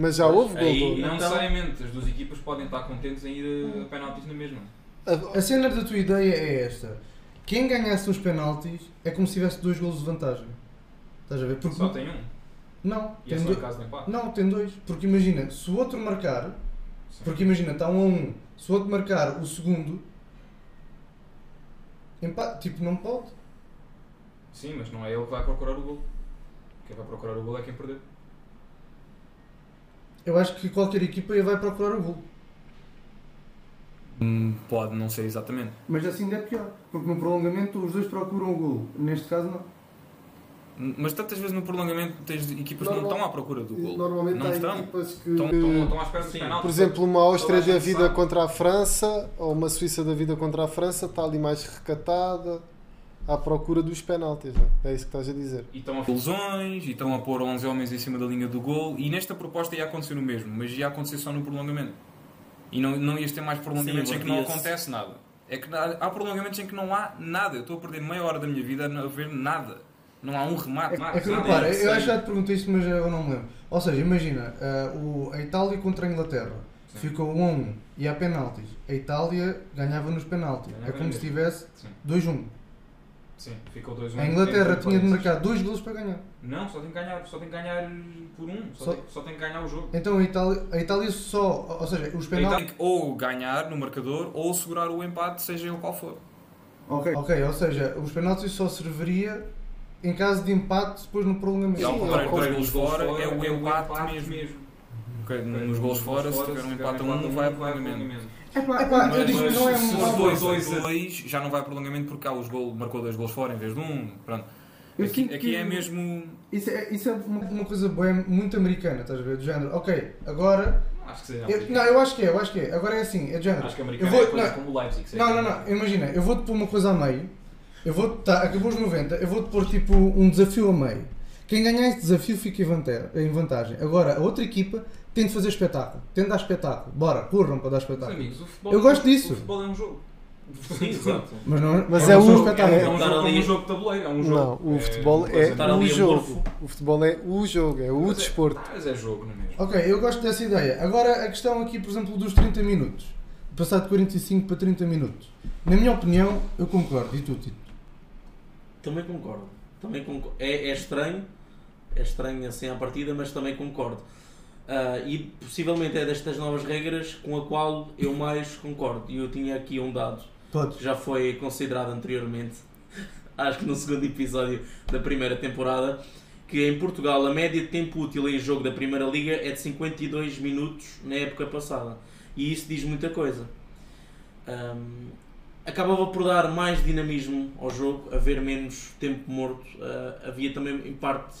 Mas já houve gol Aí- não Então- necessariamente, as duas equipas podem estar contentes em ir a penaltis na mesma. A- A cena da tua ideia é esta. Quem ganhasse os penaltis é como se tivesse dois golos de vantagem. Estás a ver? Porque Só tem um. Não, E é tem só em dois. caso de empate. Não, tem dois. Porque imagina, se o outro marcar, Sim. porque imagina, está um a um, se o outro marcar o segundo, empate, tipo, não pode. Sim, mas não é ele que vai procurar o gol. Quem vai procurar o gol é quem perdeu. Eu acho que qualquer equipa vai procurar o gol. Hum, pode não ser exatamente. Mas assim ainda é pior. Porque no prolongamento os dois procuram o gol. Neste caso não. Mas tantas vezes no prolongamento tens equipas que não Normal- estão à procura do gol. Normalmente não há estão. equipas que. Estão, estão, estão à espera Sim. penaltis. Por exemplo, uma Áustria da vida sabe. contra a França ou uma Suíça da vida contra a França está ali mais recatada à procura dos penaltis. É É isso que estás a dizer. E estão a Lesões e estão a pôr 11 homens em cima da linha do gol e nesta proposta ia acontecer o mesmo, mas ia acontecer só no prolongamento. E não, não ias ter mais prolongamentos Sim, em que não acontece nada. É que há, prolongamentos em que não há nada. Eu estou a perder meia hora da minha vida a não ver nada. Não há um remate. É, é que nada, repara, eu acho que já te perguntei isto, mas eu não me lembro. Ou seja, imagina, ah, o, a Itália contra a Inglaterra Sim. ficou 1 a 1 e há penaltis. A Itália ganhava nos penaltis. Ganhava é como se tivesse Sim, 2 a 1. Sim, ficou 2 A Inglaterra tinha de marcar dois golos para ganhar. Não, só tem que ganhar, só tem que ganhar por um. Só, Só- Tem, só tem que ganhar o jogo. Então a Itália, a Itália só, ou seja, os penaltis. Tem que ou ganhar no marcador ou segurar o empate, seja ele qual for. Ok, ok, ou seja, os penaltis só serviria em caso de empate depois no prolongamento. E ao Sim, contrário é Os golos gols fora, é o é empate mesmo. Ok, Nos golos fora, se tiver um empate a um, vai a prolongamento. Epá, epá, eu Mas- digo que não é se mal. for dois, dois já não vai prolongamento porque há os gol, marcou dois gols fora em vez de um. Pronto. Eu Aqui, aqui que- é mesmo. Isso é, isso é uma, uma coisa boa, muito americana, estás a ver? Do género, ok, agora. Acho que seja. eu- não, eu acho que é, eu acho que é. Agora é assim, é do género. Acho que a Eu americana vou- é coisa não. como o Leipzig. Não, não, não, imagina, eu vou-te pôr uma coisa a meio, eu vou tá, acabou os 90, eu vou-te pôr tipo um desafio a meio. Quem ganhar esse desafio fica em vantagem. Agora, a outra equipa tem de fazer espetáculo, tem de dar espetáculo. Bora, corram para dar espetáculo. amigos, Eu gosto disso. O futebol é um jogo. Sim, exato. Mas não Mas não é só um- espetáculo. É um jogo, é ali- um jogo de tabuleiro, é um jogo. Não, o É futebol é Estar o jogo. O futebol é o jogo, é o Mas é- desporto. Mas é jogo, não é mesmo? Ok, eu gosto dessa ideia. Agora a questão aqui, por exemplo, dos 30 minutos. Passar de 45 para 30 minutos. Na minha opinião, eu concordo. E tu, Tito? Também concordo. Também concordo. É, é estranho, é estranho assim à partida, mas também concordo. Ah, e possivelmente é destas novas regras com a qual eu mais concordo. E eu tinha aqui um dado Todos. que já foi considerado anteriormente, *laughs* acho que no segundo episódio da primeira temporada, que em Portugal a média de tempo útil em jogo da Primeira Liga é de 52 minutos na época passada. E isso diz muita coisa. Ahm, acabava por dar mais dinamismo ao jogo, haver menos tempo morto, ah, havia também em parte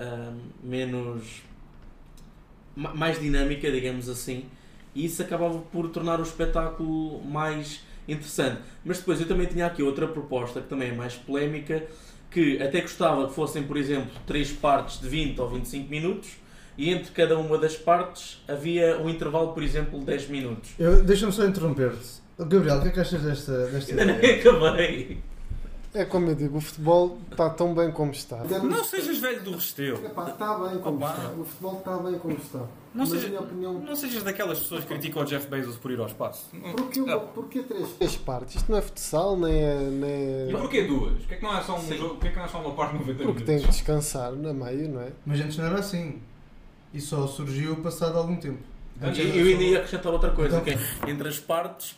ahm, menos mais dinâmica, digamos assim, e isso acabava por tornar o espetáculo mais interessante. Mas depois eu também tinha aqui outra proposta que também é mais polémica, que até gostava que fossem, por exemplo, três partes de 20 ou 25 minutos, e entre cada uma das partes havia um intervalo, por exemplo, de 10 minutos. Deixa-me só interromper-te. Gabriel, o que é que achas desta, desta Ainda nem ideia? acabei. É como eu digo, o futebol está tão bem como está. Não sejas velho do Resteu. Epá, está bem como Opa. está. O futebol está bem como está. Não Mas seja- opinião. Não sejas daquelas pessoas que criticam o Jeff Bezos por ir ao espaço. Porquê, Não. porquê três? Três partes. Isto não é futsal, nem é. Nem E é... porquê duas? Porquê que não é só um Sim. jogo? Porquê que não é só uma parte de 90 Porque minutos? tem que descansar na meio, não é? Mas antes não era assim. E só surgiu passado algum tempo. E eu ia acrescentar outra coisa, Então- que é, entre as partes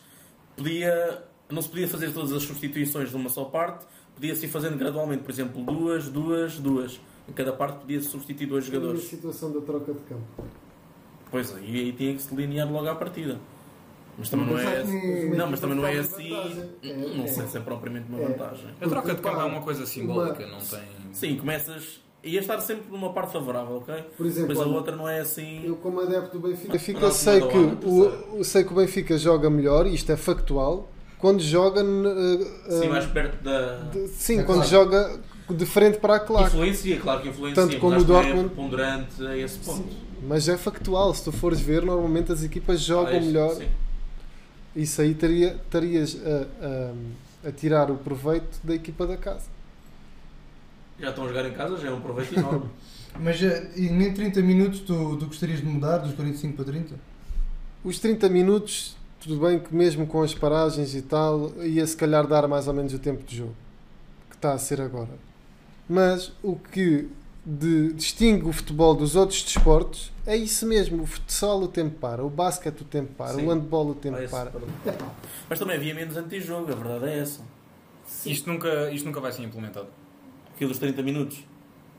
podia, não se podia fazer todas as substituições de uma só parte, podia-se ir fazendo gradualmente, por exemplo, duas, duas, duas. em cada parte podia substituir dois A jogadores. situação da troca de campo. Pois aí, aí tinha que se delinear logo à partida. Mas também não Mas é. que- Não, mas também não é Uma assim. É, Não é. sei se é propriamente uma É. vantagem. A troca de campo é uma coisa simbólica, não tem. Sim, começas. Ia estar sempre numa parte favorável, ok? Por exemplo, Depois a outra não é assim. Eu, como adepto do Benfica, Benfica Não, sei, não, que não, não, o, sei que o Benfica joga melhor, isto é factual, quando joga. eh, Sim, eh, mais perto da. de- sim, É quando claro. joga de frente para a claque. Influencia, claro que influencia. Tanto mas como o não Dortmund- É preponderante a esse ponto. Mas é factual, se tu fores ver, normalmente as equipas jogam Ah, este, melhor. sim. Isso aí teria, estarias a, a, a tirar o proveito da equipa da casa. Já estão a jogar em casa, já é um proveito enorme. *laughs* Mas eh, e nem 30 minutos tu, tu gostarias de mudar dos 45 para 30? Os 30 minutos, tudo bem que mesmo com as paragens e tal, ia se calhar dar mais ou menos o tempo de jogo que está a ser agora. Mas o que de- distingue o futebol dos outros desportos é isso mesmo: o futsal o tempo para, o basquete o tempo para, Sim. o handball o tempo Ah, para. Mas também havia menos antijogo, a verdade é essa. Isto nunca, isto nunca vai ser implementado. Aquilo dos 30 minutos.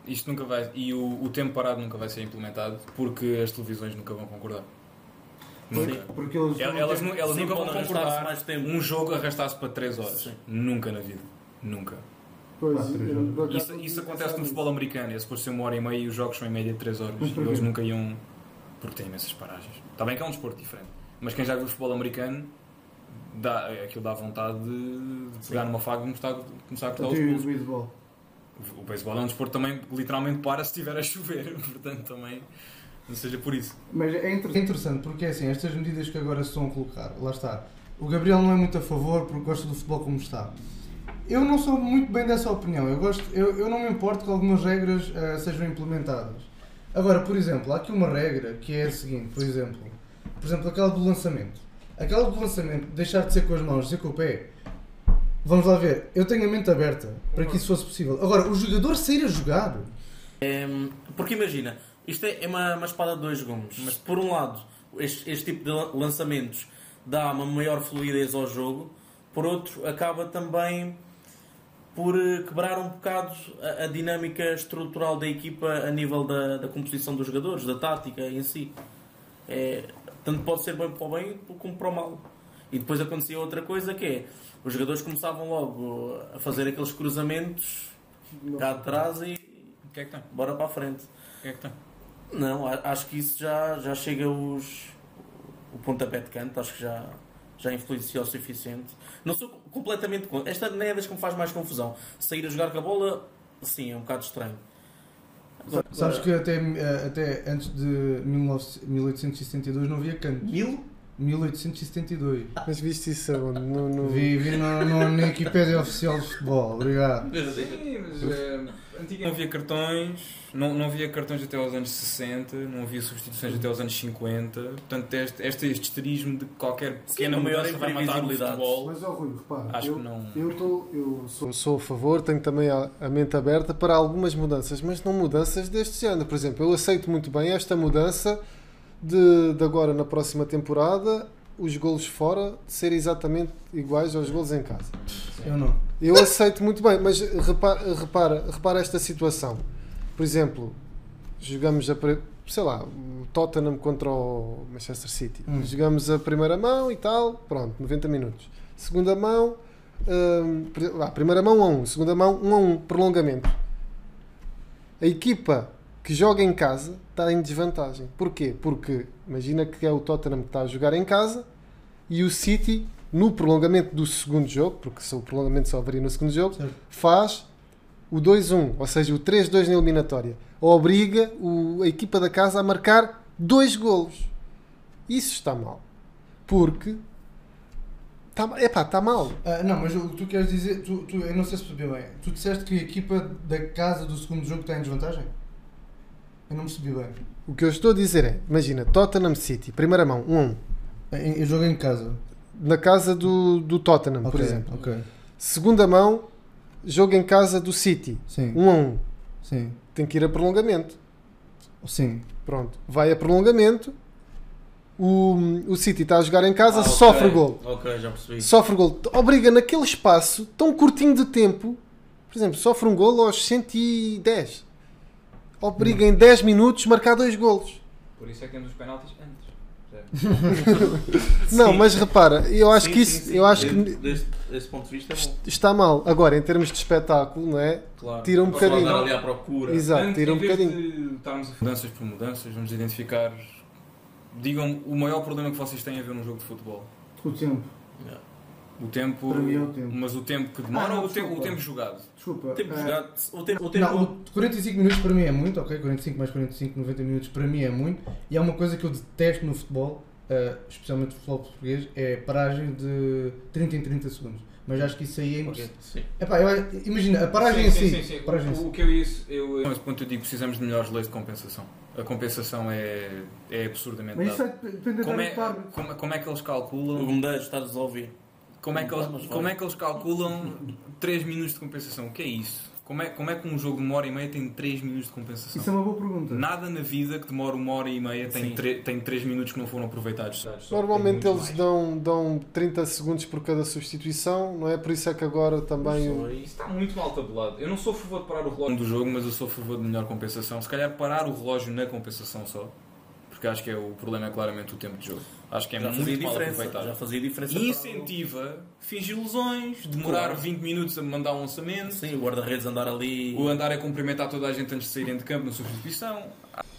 Isto nunca vai. E o, o tempo parado nunca vai ser implementado porque as televisões nunca vão concordar. Nunca. Porque eles. El- Elas, elas nunca vão concordar mais tempo. um jogo arrastar-se para 3 horas. Sim. Nunca na vida. Nunca. Pois, eu, por acaso, Isso, isso acontece no futebol americano. É suposto ser uma hora e meia e os jogos são em média de 3 horas. Porquê? Eles nunca iam. Porque tem imensas paragens. Está bem que é um desporto diferente. Mas quem já viu futebol americano, dá, aquilo dá vontade de, de pegar numa faca e começar, começar a cortar os pulos. beisebol. O beisebol é um desporto também que literalmente para se estiver a chover. *laughs* Portanto, também não seja por isso. Mas é inter- é interessante porque assim, estas medidas que agora se estão a colocar, lá está. O Gabriel não é muito a favor porque gosta do futebol como está. Eu não sou muito bem dessa opinião. Eu, gosto, eu, eu não me importo que algumas regras eh, sejam implementadas. Agora, por exemplo, há aqui uma regra que é a seguinte, por exemplo, por exemplo, aquela do lançamento. Aquela do lançamento, deixar de ser com as mãos, ser com o pé. Vamos lá ver, eu tenho a mente aberta para que isso fosse possível. Agora, o jogador sair a jogar. Hum, Porque imagina, isto é é uma, uma espada de dois gumes. Mas por um lado, este, este tipo de lan- lançamentos dá uma maior fluidez ao jogo, por outro, acaba também por eh, quebrar um bocado a, a dinâmica estrutural da equipa a nível da, da composição dos jogadores, da tática em si. É, tanto pode ser bem para o bem como para o mal. E depois acontecia outra coisa que é os jogadores começavam logo a fazer aqueles cruzamentos cá atrás e O que é que tem? bora para a frente. O que é que tem? Não, acho que isso já, já chega os, o pontapé de canto, acho que já, já influenciou o suficiente. Não sou completamente contra. Esta nem é das que me faz mais confusão. Sair a jogar com a bola, sim, é um bocado estranho. Agora- Sabes que até, eh, até antes de 19 1872 não havia canto. Mil? 1872. Mas viste isso aonde? No, no... Vi, vi no, no, na Wikipédia oficial de futebol, obrigado. Sim, mas eh, antiga não havia cartões, não, não havia cartões até aos anos 60, não havia substituições até aos anos 50. Portanto, este, este esterismo de qualquer pequena maior mudança vai matar o futebol. Mas, ó Rui, repara, Acho eu, que não. eu, tô, eu sou, eu sou a favor, tenho também a, a mente aberta para algumas mudanças, mas não mudanças deste género. Por exemplo, eu aceito muito bem esta mudança de, de agora na próxima temporada os golos fora ser exatamente iguais aos golos em casa. Eu não. Eu aceito muito bem, mas repara, repara, repara esta situação. Por exemplo, jogamos a. Sei lá, o Tottenham contra o Manchester City. Hum. Jogamos a primeira mão e tal, pronto, 90 minutos. Segunda mão, hum, primeira mão 1 a 1, segunda mão 1 a 1, prolongamento. A equipa que joga em casa está em desvantagem. Porquê? Porque imagina que é o Tottenham que está a jogar em casa e o City, no prolongamento do segundo jogo, porque o prolongamento só haveria no segundo jogo, faz o 2-1, ou seja, o 3-2 na eliminatória. Obriga o- a equipa da casa a marcar dois golos. Isso está mal. Porque. Está, epá, está mal. Ah, não, mas o que tu queres dizer, tu, tu, eu não sei se percebi bem. Tu disseste que a equipa da casa do segundo jogo está em desvantagem? Eu não percebi bem. O que eu estou a dizer é: imagina, Tottenham City, primeira mão, 1-1. Em- Eu jogo em casa. Na casa do, do Tottenham, por Ok, exemplo. Ok. Segunda mão, jogo em casa do City, Sim. 1-1. Sim. Tem que ir a prolongamento. Sim. Pronto, vai a prolongamento. O, o City está a jogar em casa, Ah, ok. sofre o gol. Ok, já percebi. Sofre o gol. Obriga naquele espaço tão curtinho de tempo. Por exemplo, sofre um gol aos 110. Obriga em 10 minutos marcar dois golos. Por isso é que temos os penaltis antes. *laughs* Não, Sim. mas repara, eu acho Sim, que isso, sim. eu acho que Desse- desse, desse ponto de vista é está mal. Agora, em termos de espetáculo, não é? Claro. Tira um Posso bocadinho. andar ali à procura. Exato, Antes, tira um bocadinho. de estarmos a Mudanças por mudanças, vamos identificar. Digam o maior problema que vocês têm a ver num jogo de futebol. O tempo. Yeah. O tempo, Para mim é o tempo. mas o tempo que demora Ah, não, ou o tempo, o tempo jogado? Desculpa. O tempo eh, jogado. O tempo. O tempo Não, o 45 minutos para mim é muito, ok? 45 mais 45, 90 minutos para mim é muito. E há uma coisa que eu detesto no futebol, eh, especialmente no futebol português, é paragem de 30 em 30 segundos. Mas acho que isso aí é impossível. Sim. Epá, eu, imagina, a paragem sim, em si. sim, sim, sim. Paragem em si. O, o que eu isso, eu, Nesse ponto eu digo precisamos de melhores leis de compensação. A compensação é, é absurdamente Mas isso dada. vai depender Como da é, como, como é que eles O calculam? Gomedeiro está a desenvolver. Como é que eles, como é que eles calculam 3 minutos de compensação? O que é isso? Como é, como é que um jogo de uma hora e meia tem 3 minutos de compensação? Isso é uma boa pergunta. Nada na vida que demora uma hora e meia tem, tem 3 minutos que não foram aproveitados. Normalmente eles mais. dão, dão 30 segundos por cada substituição, não é? Por isso é que agora também. o- Isso está muito mal tabulado. Eu não sou a favor de parar o relógio. do jogo, mas eu sou a favor de melhor compensação. Se calhar parar o relógio na compensação só. Porque acho que é o problema é claramente o tempo de jogo. Acho que é já muito mal diferença. Já aproveitado. fazia diferença. E para- incentiva fingir lesões, demorar Claro. 20 minutos a mandar um lançamento, Sim, o guarda-redes andar ali. o andar a cumprimentar toda a gente antes de saírem de campo na substituição.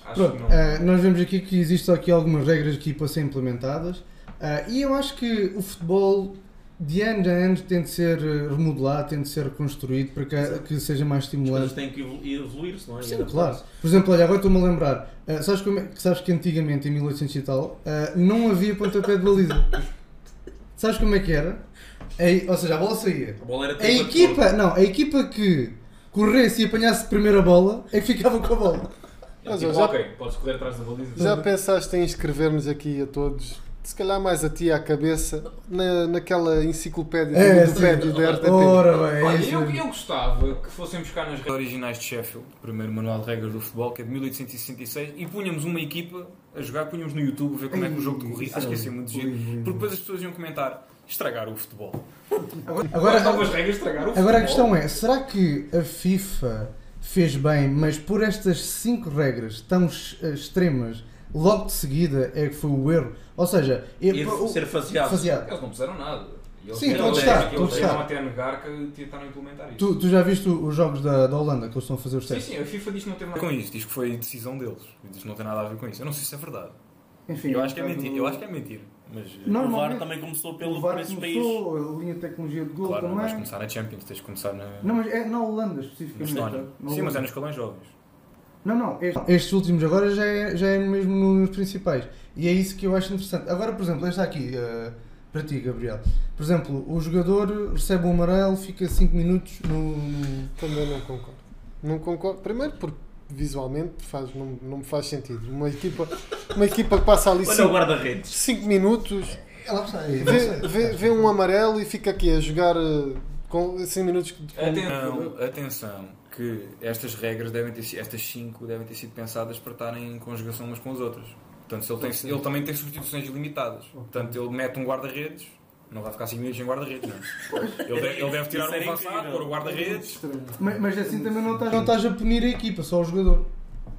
Acho Pronto, que não. eh, nós vemos aqui que existem aqui algumas regras aqui para serem implementadas eh, e eu acho que o futebol de anos a anos tem de ser eh, remodelado, tem de ser reconstruído para que, que seja mais As coisas estimulante. têm que evolu- evoluir-se, não é? Sim, claro. Por exemplo, olha, agora estou-me a lembrar, eh, sabes, como é- sabes que antigamente, em 1800 e tal, eh, não havia pontapé de baliza. *laughs* sabes como é que era? Ei, ou seja, a bola saía. A bola era A de equipa, não, a equipa que corresse e apanhasse a primeira bola é que ficava com a bola. É Mas tipo, já- ok, podes correr atrás da baliza. Já pensaste em inscrever-nos aqui a todos? Se calhar mais a ti à cabeça, na, naquela enciclopédia É, do. Wikipédia da RTP. Ora bem, é Olha, isso eu, eu gostava que fossem buscar nas Regras originais de Sheffield, o primeiro manual de regras do futebol, que é de 1866, e punhamos uma equipa a jogar, punhamos no YouTube ver como é que o jogo decorria. Acho que é ia ser muito lindo, giro. Porque depois as pessoas iam comentar, estragaram o futebol. Agora, Agora, agora, novas regras estragaram o agora a futebol. questão é, será que a FIFA fez bem, mas por estas cinco regras tão ex- extremas, logo de seguida é que foi o erro? Ou seja, é- o- ser faseado. faseado. Eles não puseram nada. Eles Sim, todos até- está, eles todos está. até a negar que tentaram implementar isso. Tu, tu já viste o- os jogos da, da Holanda que eles estão a fazer os Sim, testes? sim, a FIFA diz que não teve nada Com isso, diz que foi decisão deles. Diz que não tem nada a ver com isso. Eu não sei se é verdade. Enfim, Eu acho que é mentira. Eu acho que é mentira. Mas, eh, O Normalmente- VAR também começou O pelo, VAR por esses países. começou, a linha de tecnologia de gol claro, não vais também. começar na Champions, tens de começar na, Não, mas é na Holanda especificamente. Sim, mas é nos escalões jovens. Não, não. Estes, estes últimos agora já é, já é mesmo nos principais. E é isso que eu acho interessante. Agora, por exemplo, esta aqui, eh, para ti, Gabriel. Por exemplo, o jogador recebe um amarelo, fica 5 minutos no. Também não concordo. Não concordo. Primeiro porque visualmente faz, não, não me faz sentido. Uma equipa, uma equipa que passa ali Olha o guarda-redes. 5 minutos, É está. é- vê, vê, vê um amarelo e fica aqui a jogar eh, com 5 minutos. com- Atenção. Atenção, que estas regras devem ter sido, estas 5 devem ter sido pensadas para estarem em conjugação umas com as outras. Portanto, se ele, tem, ele também tem substituições ilimitadas. Portanto, ele mete um guarda-redes, não vai ficar 5 minutos em guarda-redes, não é? Ele deve, ele deve tirar era um avançado, pôr o guarda-redes. Mas, mas assim também não estás, não estás a punir a equipa, só o jogador.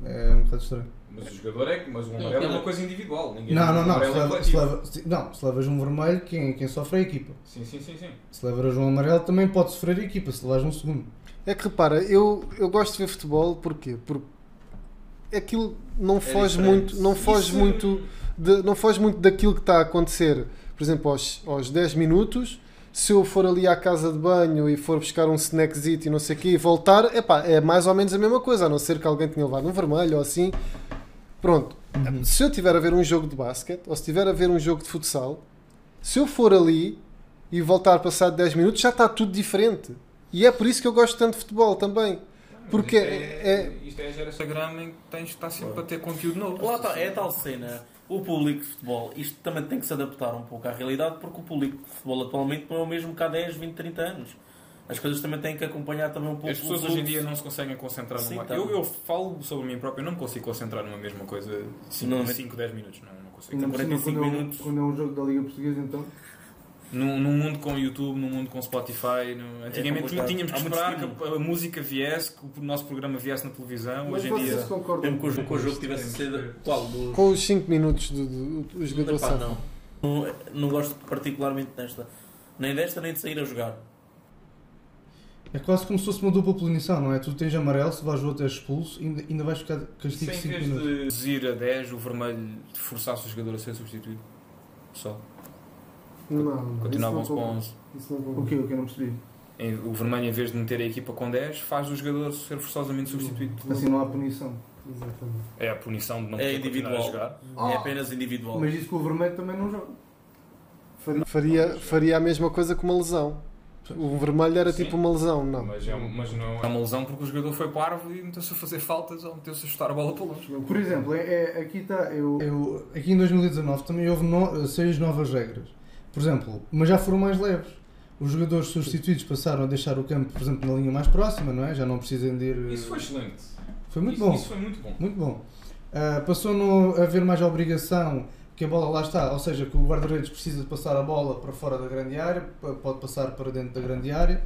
É um bocado estranho. Mas o jogador é que. Mas o amarelo é uma coisa individual. Ninguém Não, não, não. amarelo Se, é leva, se, leva, se- não, se levas um vermelho, quem, quem sofre é a equipa. Sim, sim, sim, sim. Se levas um amarelo, também pode sofrer a equipa, se levas um segundo. É que repara, eu, eu gosto de ver futebol porquê? Porque aquilo não foge diferente. muito, não foge Isso- muito, de- não foge muito daquilo que está a acontecer. Por exemplo, aos, aos 10 minutos, se eu for ali à casa de banho e for buscar um snackzito e não sei o quê e voltar, epá, é mais ou menos a mesma coisa, a não ser que alguém tenha levado um vermelho ou assim. Pronto. Se eu estiver a ver um jogo de basquete ou se estiver a ver um jogo de futsal, se eu for ali e voltar passado 10 minutos, já está tudo diferente. E é por isso que eu gosto tanto de futebol também. Porque Isto é- Isto é a geração. Instagram em que tens de estar sempre a ter conteúdo novo. Lá está, é a tal cena. O público de futebol, isto também tem que se adaptar um pouco à realidade, porque o público de futebol atualmente não é o mesmo que há 10, 20, 30 anos. As coisas também têm que acompanhar também um pouco As pessoas o hoje em dia não se conseguem concentrar Sim, numa. tá. Eu, eu falo sobre mim próprio, eu não me consigo concentrar numa mesma coisa 5, Não, 5 10 minutos. Não, não consigo. Cima, 45 quando, é um- minutos. quando é um jogo da Liga Portuguesa, então. Num, num mundo com YouTube, num mundo com Spotify, no- antigamente complicado. tínhamos que esperar que a, música viesse, que o nosso programa viesse na televisão. Mas Hoje em dia. Mesmo que o, que o jogo tivesse sido. Qual? Do, com os 5 minutos do, do, do jogador Epá, não. não. Não gosto particularmente desta. Nem desta, nem de sair a jogar. É quase como se fosse uma dupla punição, não é? Tu tens amarelo, se vais o outro és expulso, ainda, ainda vais ficar castigo Se em 5 vez minutos. de reduzir a 10, o vermelho forçasse o jogador a ser substituído. Só. Não, não, Continuavam-se com não concordo. 11. Isso não O que? O que eu não percebi? Em- O vermelho, em vez de meter a equipa com 10, faz o jogador ser forçosamente substituído. Assim não há punição. Exatamente. É a punição de não É poder continuar a individual. jogar. É apenas individual. Mas isso que o vermelho também não joga. Faria, faria, faria a mesma coisa com uma lesão. O vermelho era Sim. tipo uma lesão, não. Mas, é, mas não É uma lesão porque o jogador foi parvo e meteu-se a fazer faltas ou meteu-se a chutar a bola para longe. Por exemplo, é, é- aqui está. Eu, eu- aqui em 2019 também houve no, seis novas regras. Por exemplo, mas já foram mais leves. Os jogadores substituídos passaram a deixar o campo, por exemplo, na linha mais próxima, não é? Já não precisam de ir. Isso foi excelente. Foi muito isso, bom. Isso foi muito bom. Muito bom. Ah, passou a haver mais obrigação que a bola lá está, ou seja, que o guarda-redes precisa de passar a bola para fora da grande área, pode passar para dentro da grande área.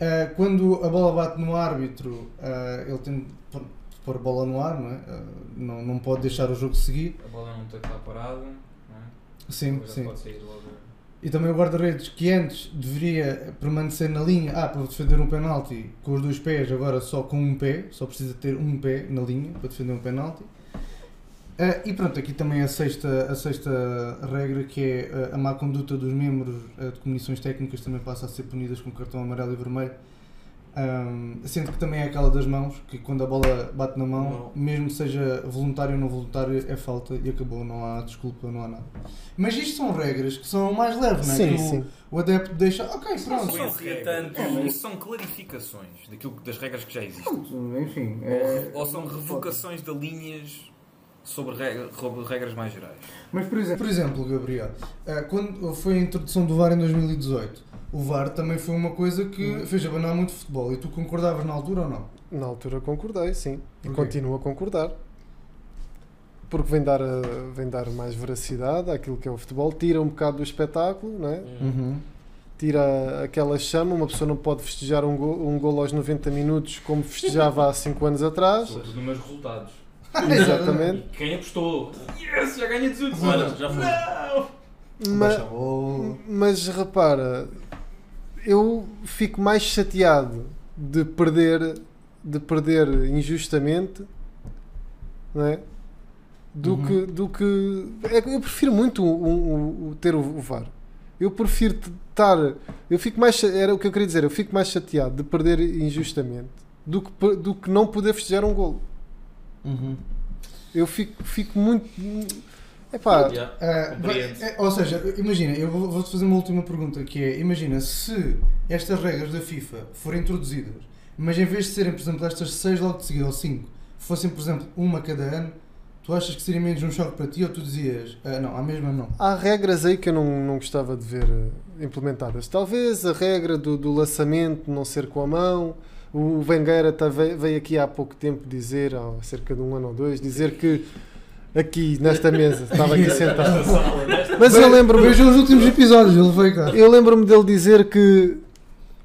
Ah, quando a bola bate no árbitro, ah, ele tem de pôr- a bola no ar, não é? Ah, não, não pode deixar o jogo seguir. A bola não tem que estar parada. Não é? Sim, sim. E também o guarda-redes que antes deveria permanecer na linha, ah, para defender um penalti com os dois pés, agora só com um pé, só precisa ter um pé na linha para defender um penalti. Ah, e pronto, aqui também a sexta, a sexta regra que é ah, a má conduta dos membros ah, de comissões técnicas também passa a ser punidas com cartão amarelo e vermelho. Ahm, sendo que também é aquela das mãos, que quando a bola bate na mão, mesmo que seja voluntário ou não voluntário, é falta e acabou, não há desculpa, não há nada. Mas isto são regras que são mais leves, não é? Sim, que o, sim. o adepto deixa, ok, Não pronto. Sim, são tanto- isso são clarificações daquilo, das regras que já existem. Enfim, Ou, é- ou são revocações de linhas sobre regra- sobre regras mais gerais. Mas por exemplo, por exemplo Gabriel, ah, quando foi a introdução do VAR em 2018, o VAR também foi uma coisa que fez abanar muito futebol e tu concordavas na altura ou não? Na altura concordei, sim. E continuo a concordar. Porque vem dar, a- vem dar mais veracidade àquilo que é o futebol, tira um bocado do espetáculo, não é? Uhum. tira aquela chama. Uma pessoa não pode festejar um gol, um gol aos 90 minutos como festejava há 5 anos atrás. Sobretudo nos meus resultados. Exatamente. Quem apostou? Yes, já ganha 18 Olha, anos. já foi. Mas, a bola. mas repara, eu fico mais chateado de perder, de perder injustamente, não é? Do Uhum. que, do que é eu prefiro muito o, o- o- ter o, o VAR. Eu prefiro estar, eu fico mais era o que eu queria dizer, eu fico mais chateado de perder injustamente do que do que não poder festejar um golo. Uhum. Eu fico, fico muito epá, Yeah. Ah, Compreendo. vai- é, ou seja, imagina, eu vou- vou-te fazer uma última pergunta que é, imagina, se estas regras da FIFA forem introduzidas, mas em vez de serem, por exemplo, estas 6 logo de seguida ou 5, fossem, por exemplo, uma cada ano, tu achas que seria menos um choque para ti ou tu dizias, "Ah, não, a mesma não? Há regras aí que eu não, não gostava de ver eh, implementadas. Talvez a regra do, do lançamento não ser com a mão. O Vengueira tá- veio, aqui há pouco tempo dizer, há cerca de um ano ou dois, dizer que aqui nesta mesa, estava aqui *laughs* sentado. Mas eu lembro-me Vejam os últimos episódios, ele veio cá. eu lembro-me dele dizer que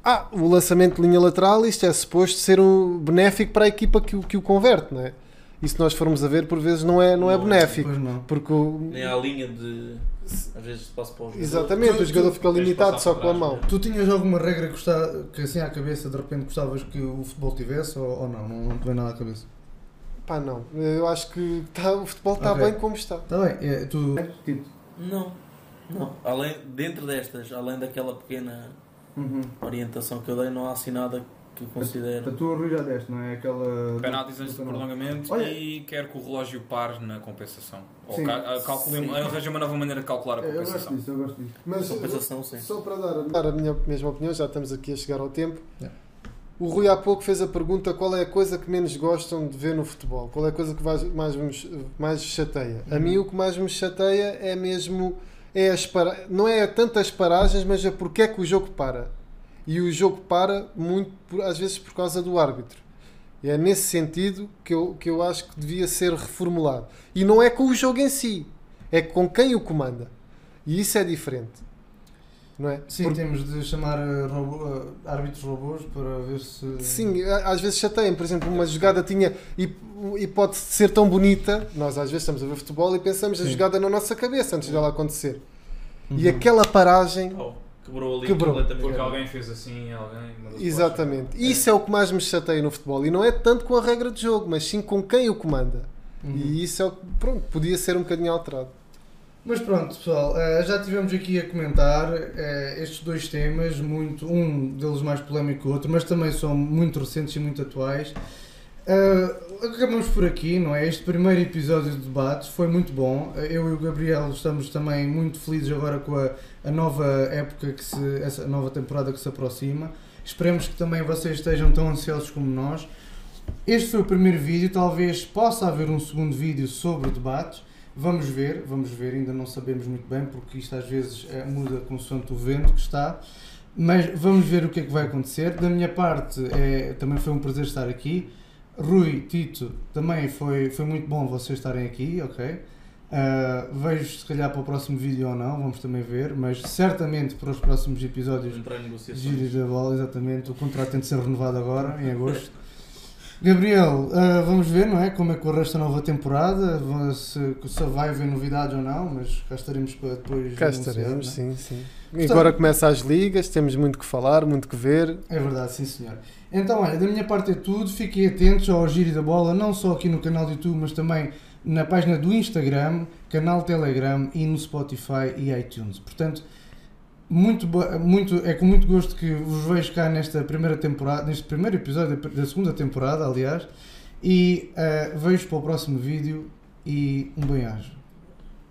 ah, o lançamento de linha lateral, isto é suposto ser um benéfico para a equipa que, o- que o converte, não é? E se nós formos a ver, por vezes não é, não é Não é. benéfico. Pois não. Porque o, Nem há a linha de. Às vezes se passa para o jogador. Exatamente, Tu- o jogador tu- fica limitado só com a mão. né? Tu tinhas alguma regra que, gostava, que assim à cabeça de repente gostavas que o futebol tivesse ou, ou não? não? Não te vem nada à cabeça? Pá, não. Eu acho que tá- o futebol está Ok. bem como está. Está bem, é, tu. Não. Não. Além, dentro destas, além daquela pequena Uhum. orientação que eu dei, não há assim nada que eu considero. A tua Rui já deste, não é? Aquela. Penaltis antes do prolongamento Olha- e quer que o relógio pare na compensação. Ou Sim. ca- a- calcule, Sim. arranja uma nova maneira de calcular a Eu gosto compensação. disso, eu gosto disso. Mas Compensação, sim. só para dar, dar a minha mesma opinião, já estamos aqui a chegar ao tempo. Yeah. O Rui há pouco fez a pergunta qual é a coisa que menos gostam de ver no futebol? Qual é a coisa que mais, mais, vos- mais chateia? A mim o que mais me chateia é mesmo é as para... não é tanto as paragens, mas é porque é que o jogo para. E o jogo para muito por- às vezes por causa do árbitro. E é nesse sentido que eu, que eu acho que devia ser reformulado. E não é com o jogo em si, é com quem o comanda. E isso é diferente. não é? Sim, Porque- temos de chamar eh, robô- eh, árbitros robôs para ver se. Sim, a- às vezes chateia por exemplo, uma jogada tinha e, e pode ser tão bonita, nós às vezes estamos a ver futebol e pensamos a Sim. jogada na nossa cabeça antes dela acontecer. E Uhum. aquela paragem, Oh, quebrou ali Quebrou. completamente. Porque alguém fez assim, alguém. exatamente. baixo. Isso é o que mais me chateia no futebol. E não é tanto com a regra de jogo, mas sim com quem o comanda. Uhum. E isso é o que, pronto, podia ser um bocadinho alterado. Mas pronto, pessoal, eh, já tivemos aqui a comentar eh, estes dois temas, muito, um deles mais polémico que o outro, mas também são muito recentes e muito atuais. Eh, acabamos por aqui, não é? Este primeiro episódio de debates foi muito bom. Eh, Eu e o Gabriel estamos também muito felizes agora com a, a nova época, que se, essa nova temporada que se aproxima. Esperemos que também vocês estejam tão ansiosos como nós. Este foi o primeiro vídeo, talvez possa haver um segundo vídeo sobre debates. Vamos ver, vamos ver, ainda não sabemos muito bem, porque isto às vezes eh, muda consoante o vento que está. Mas vamos ver o que é que vai acontecer. Da minha parte, é, também foi um prazer estar aqui. Rui, Tito, também foi, foi muito bom vocês estarem aqui, ok? Ah, vejo se calhar para o próximo vídeo ou não, vamos também ver, mas certamente para os próximos episódios. Giros da bola, exatamente. O contrato tem de ser renovado agora, em agosto. *laughs* Gabriel, ah, vamos ver, não é? Como é que corre esta nova temporada, se, se vai haver novidades ou não, mas cá estaremos para depois. Cá estaremos, é? sim, sim. Portanto- Agora começa as ligas, temos muito que falar, muito que ver. É verdade, sim senhor. Então, olha, da minha parte é tudo. Fiquem atentos ao Giro da Bola, não só aqui no canal do YouTube, mas também na página do Instagram, canal Telegram e no Spotify e iTunes. Portanto, muito, muito, é com muito gosto que vos vejo cá nesta primeira temporada, neste primeiro episódio da- da segunda temporada, aliás, e eh, vejo para o próximo vídeo e um bem-ajo.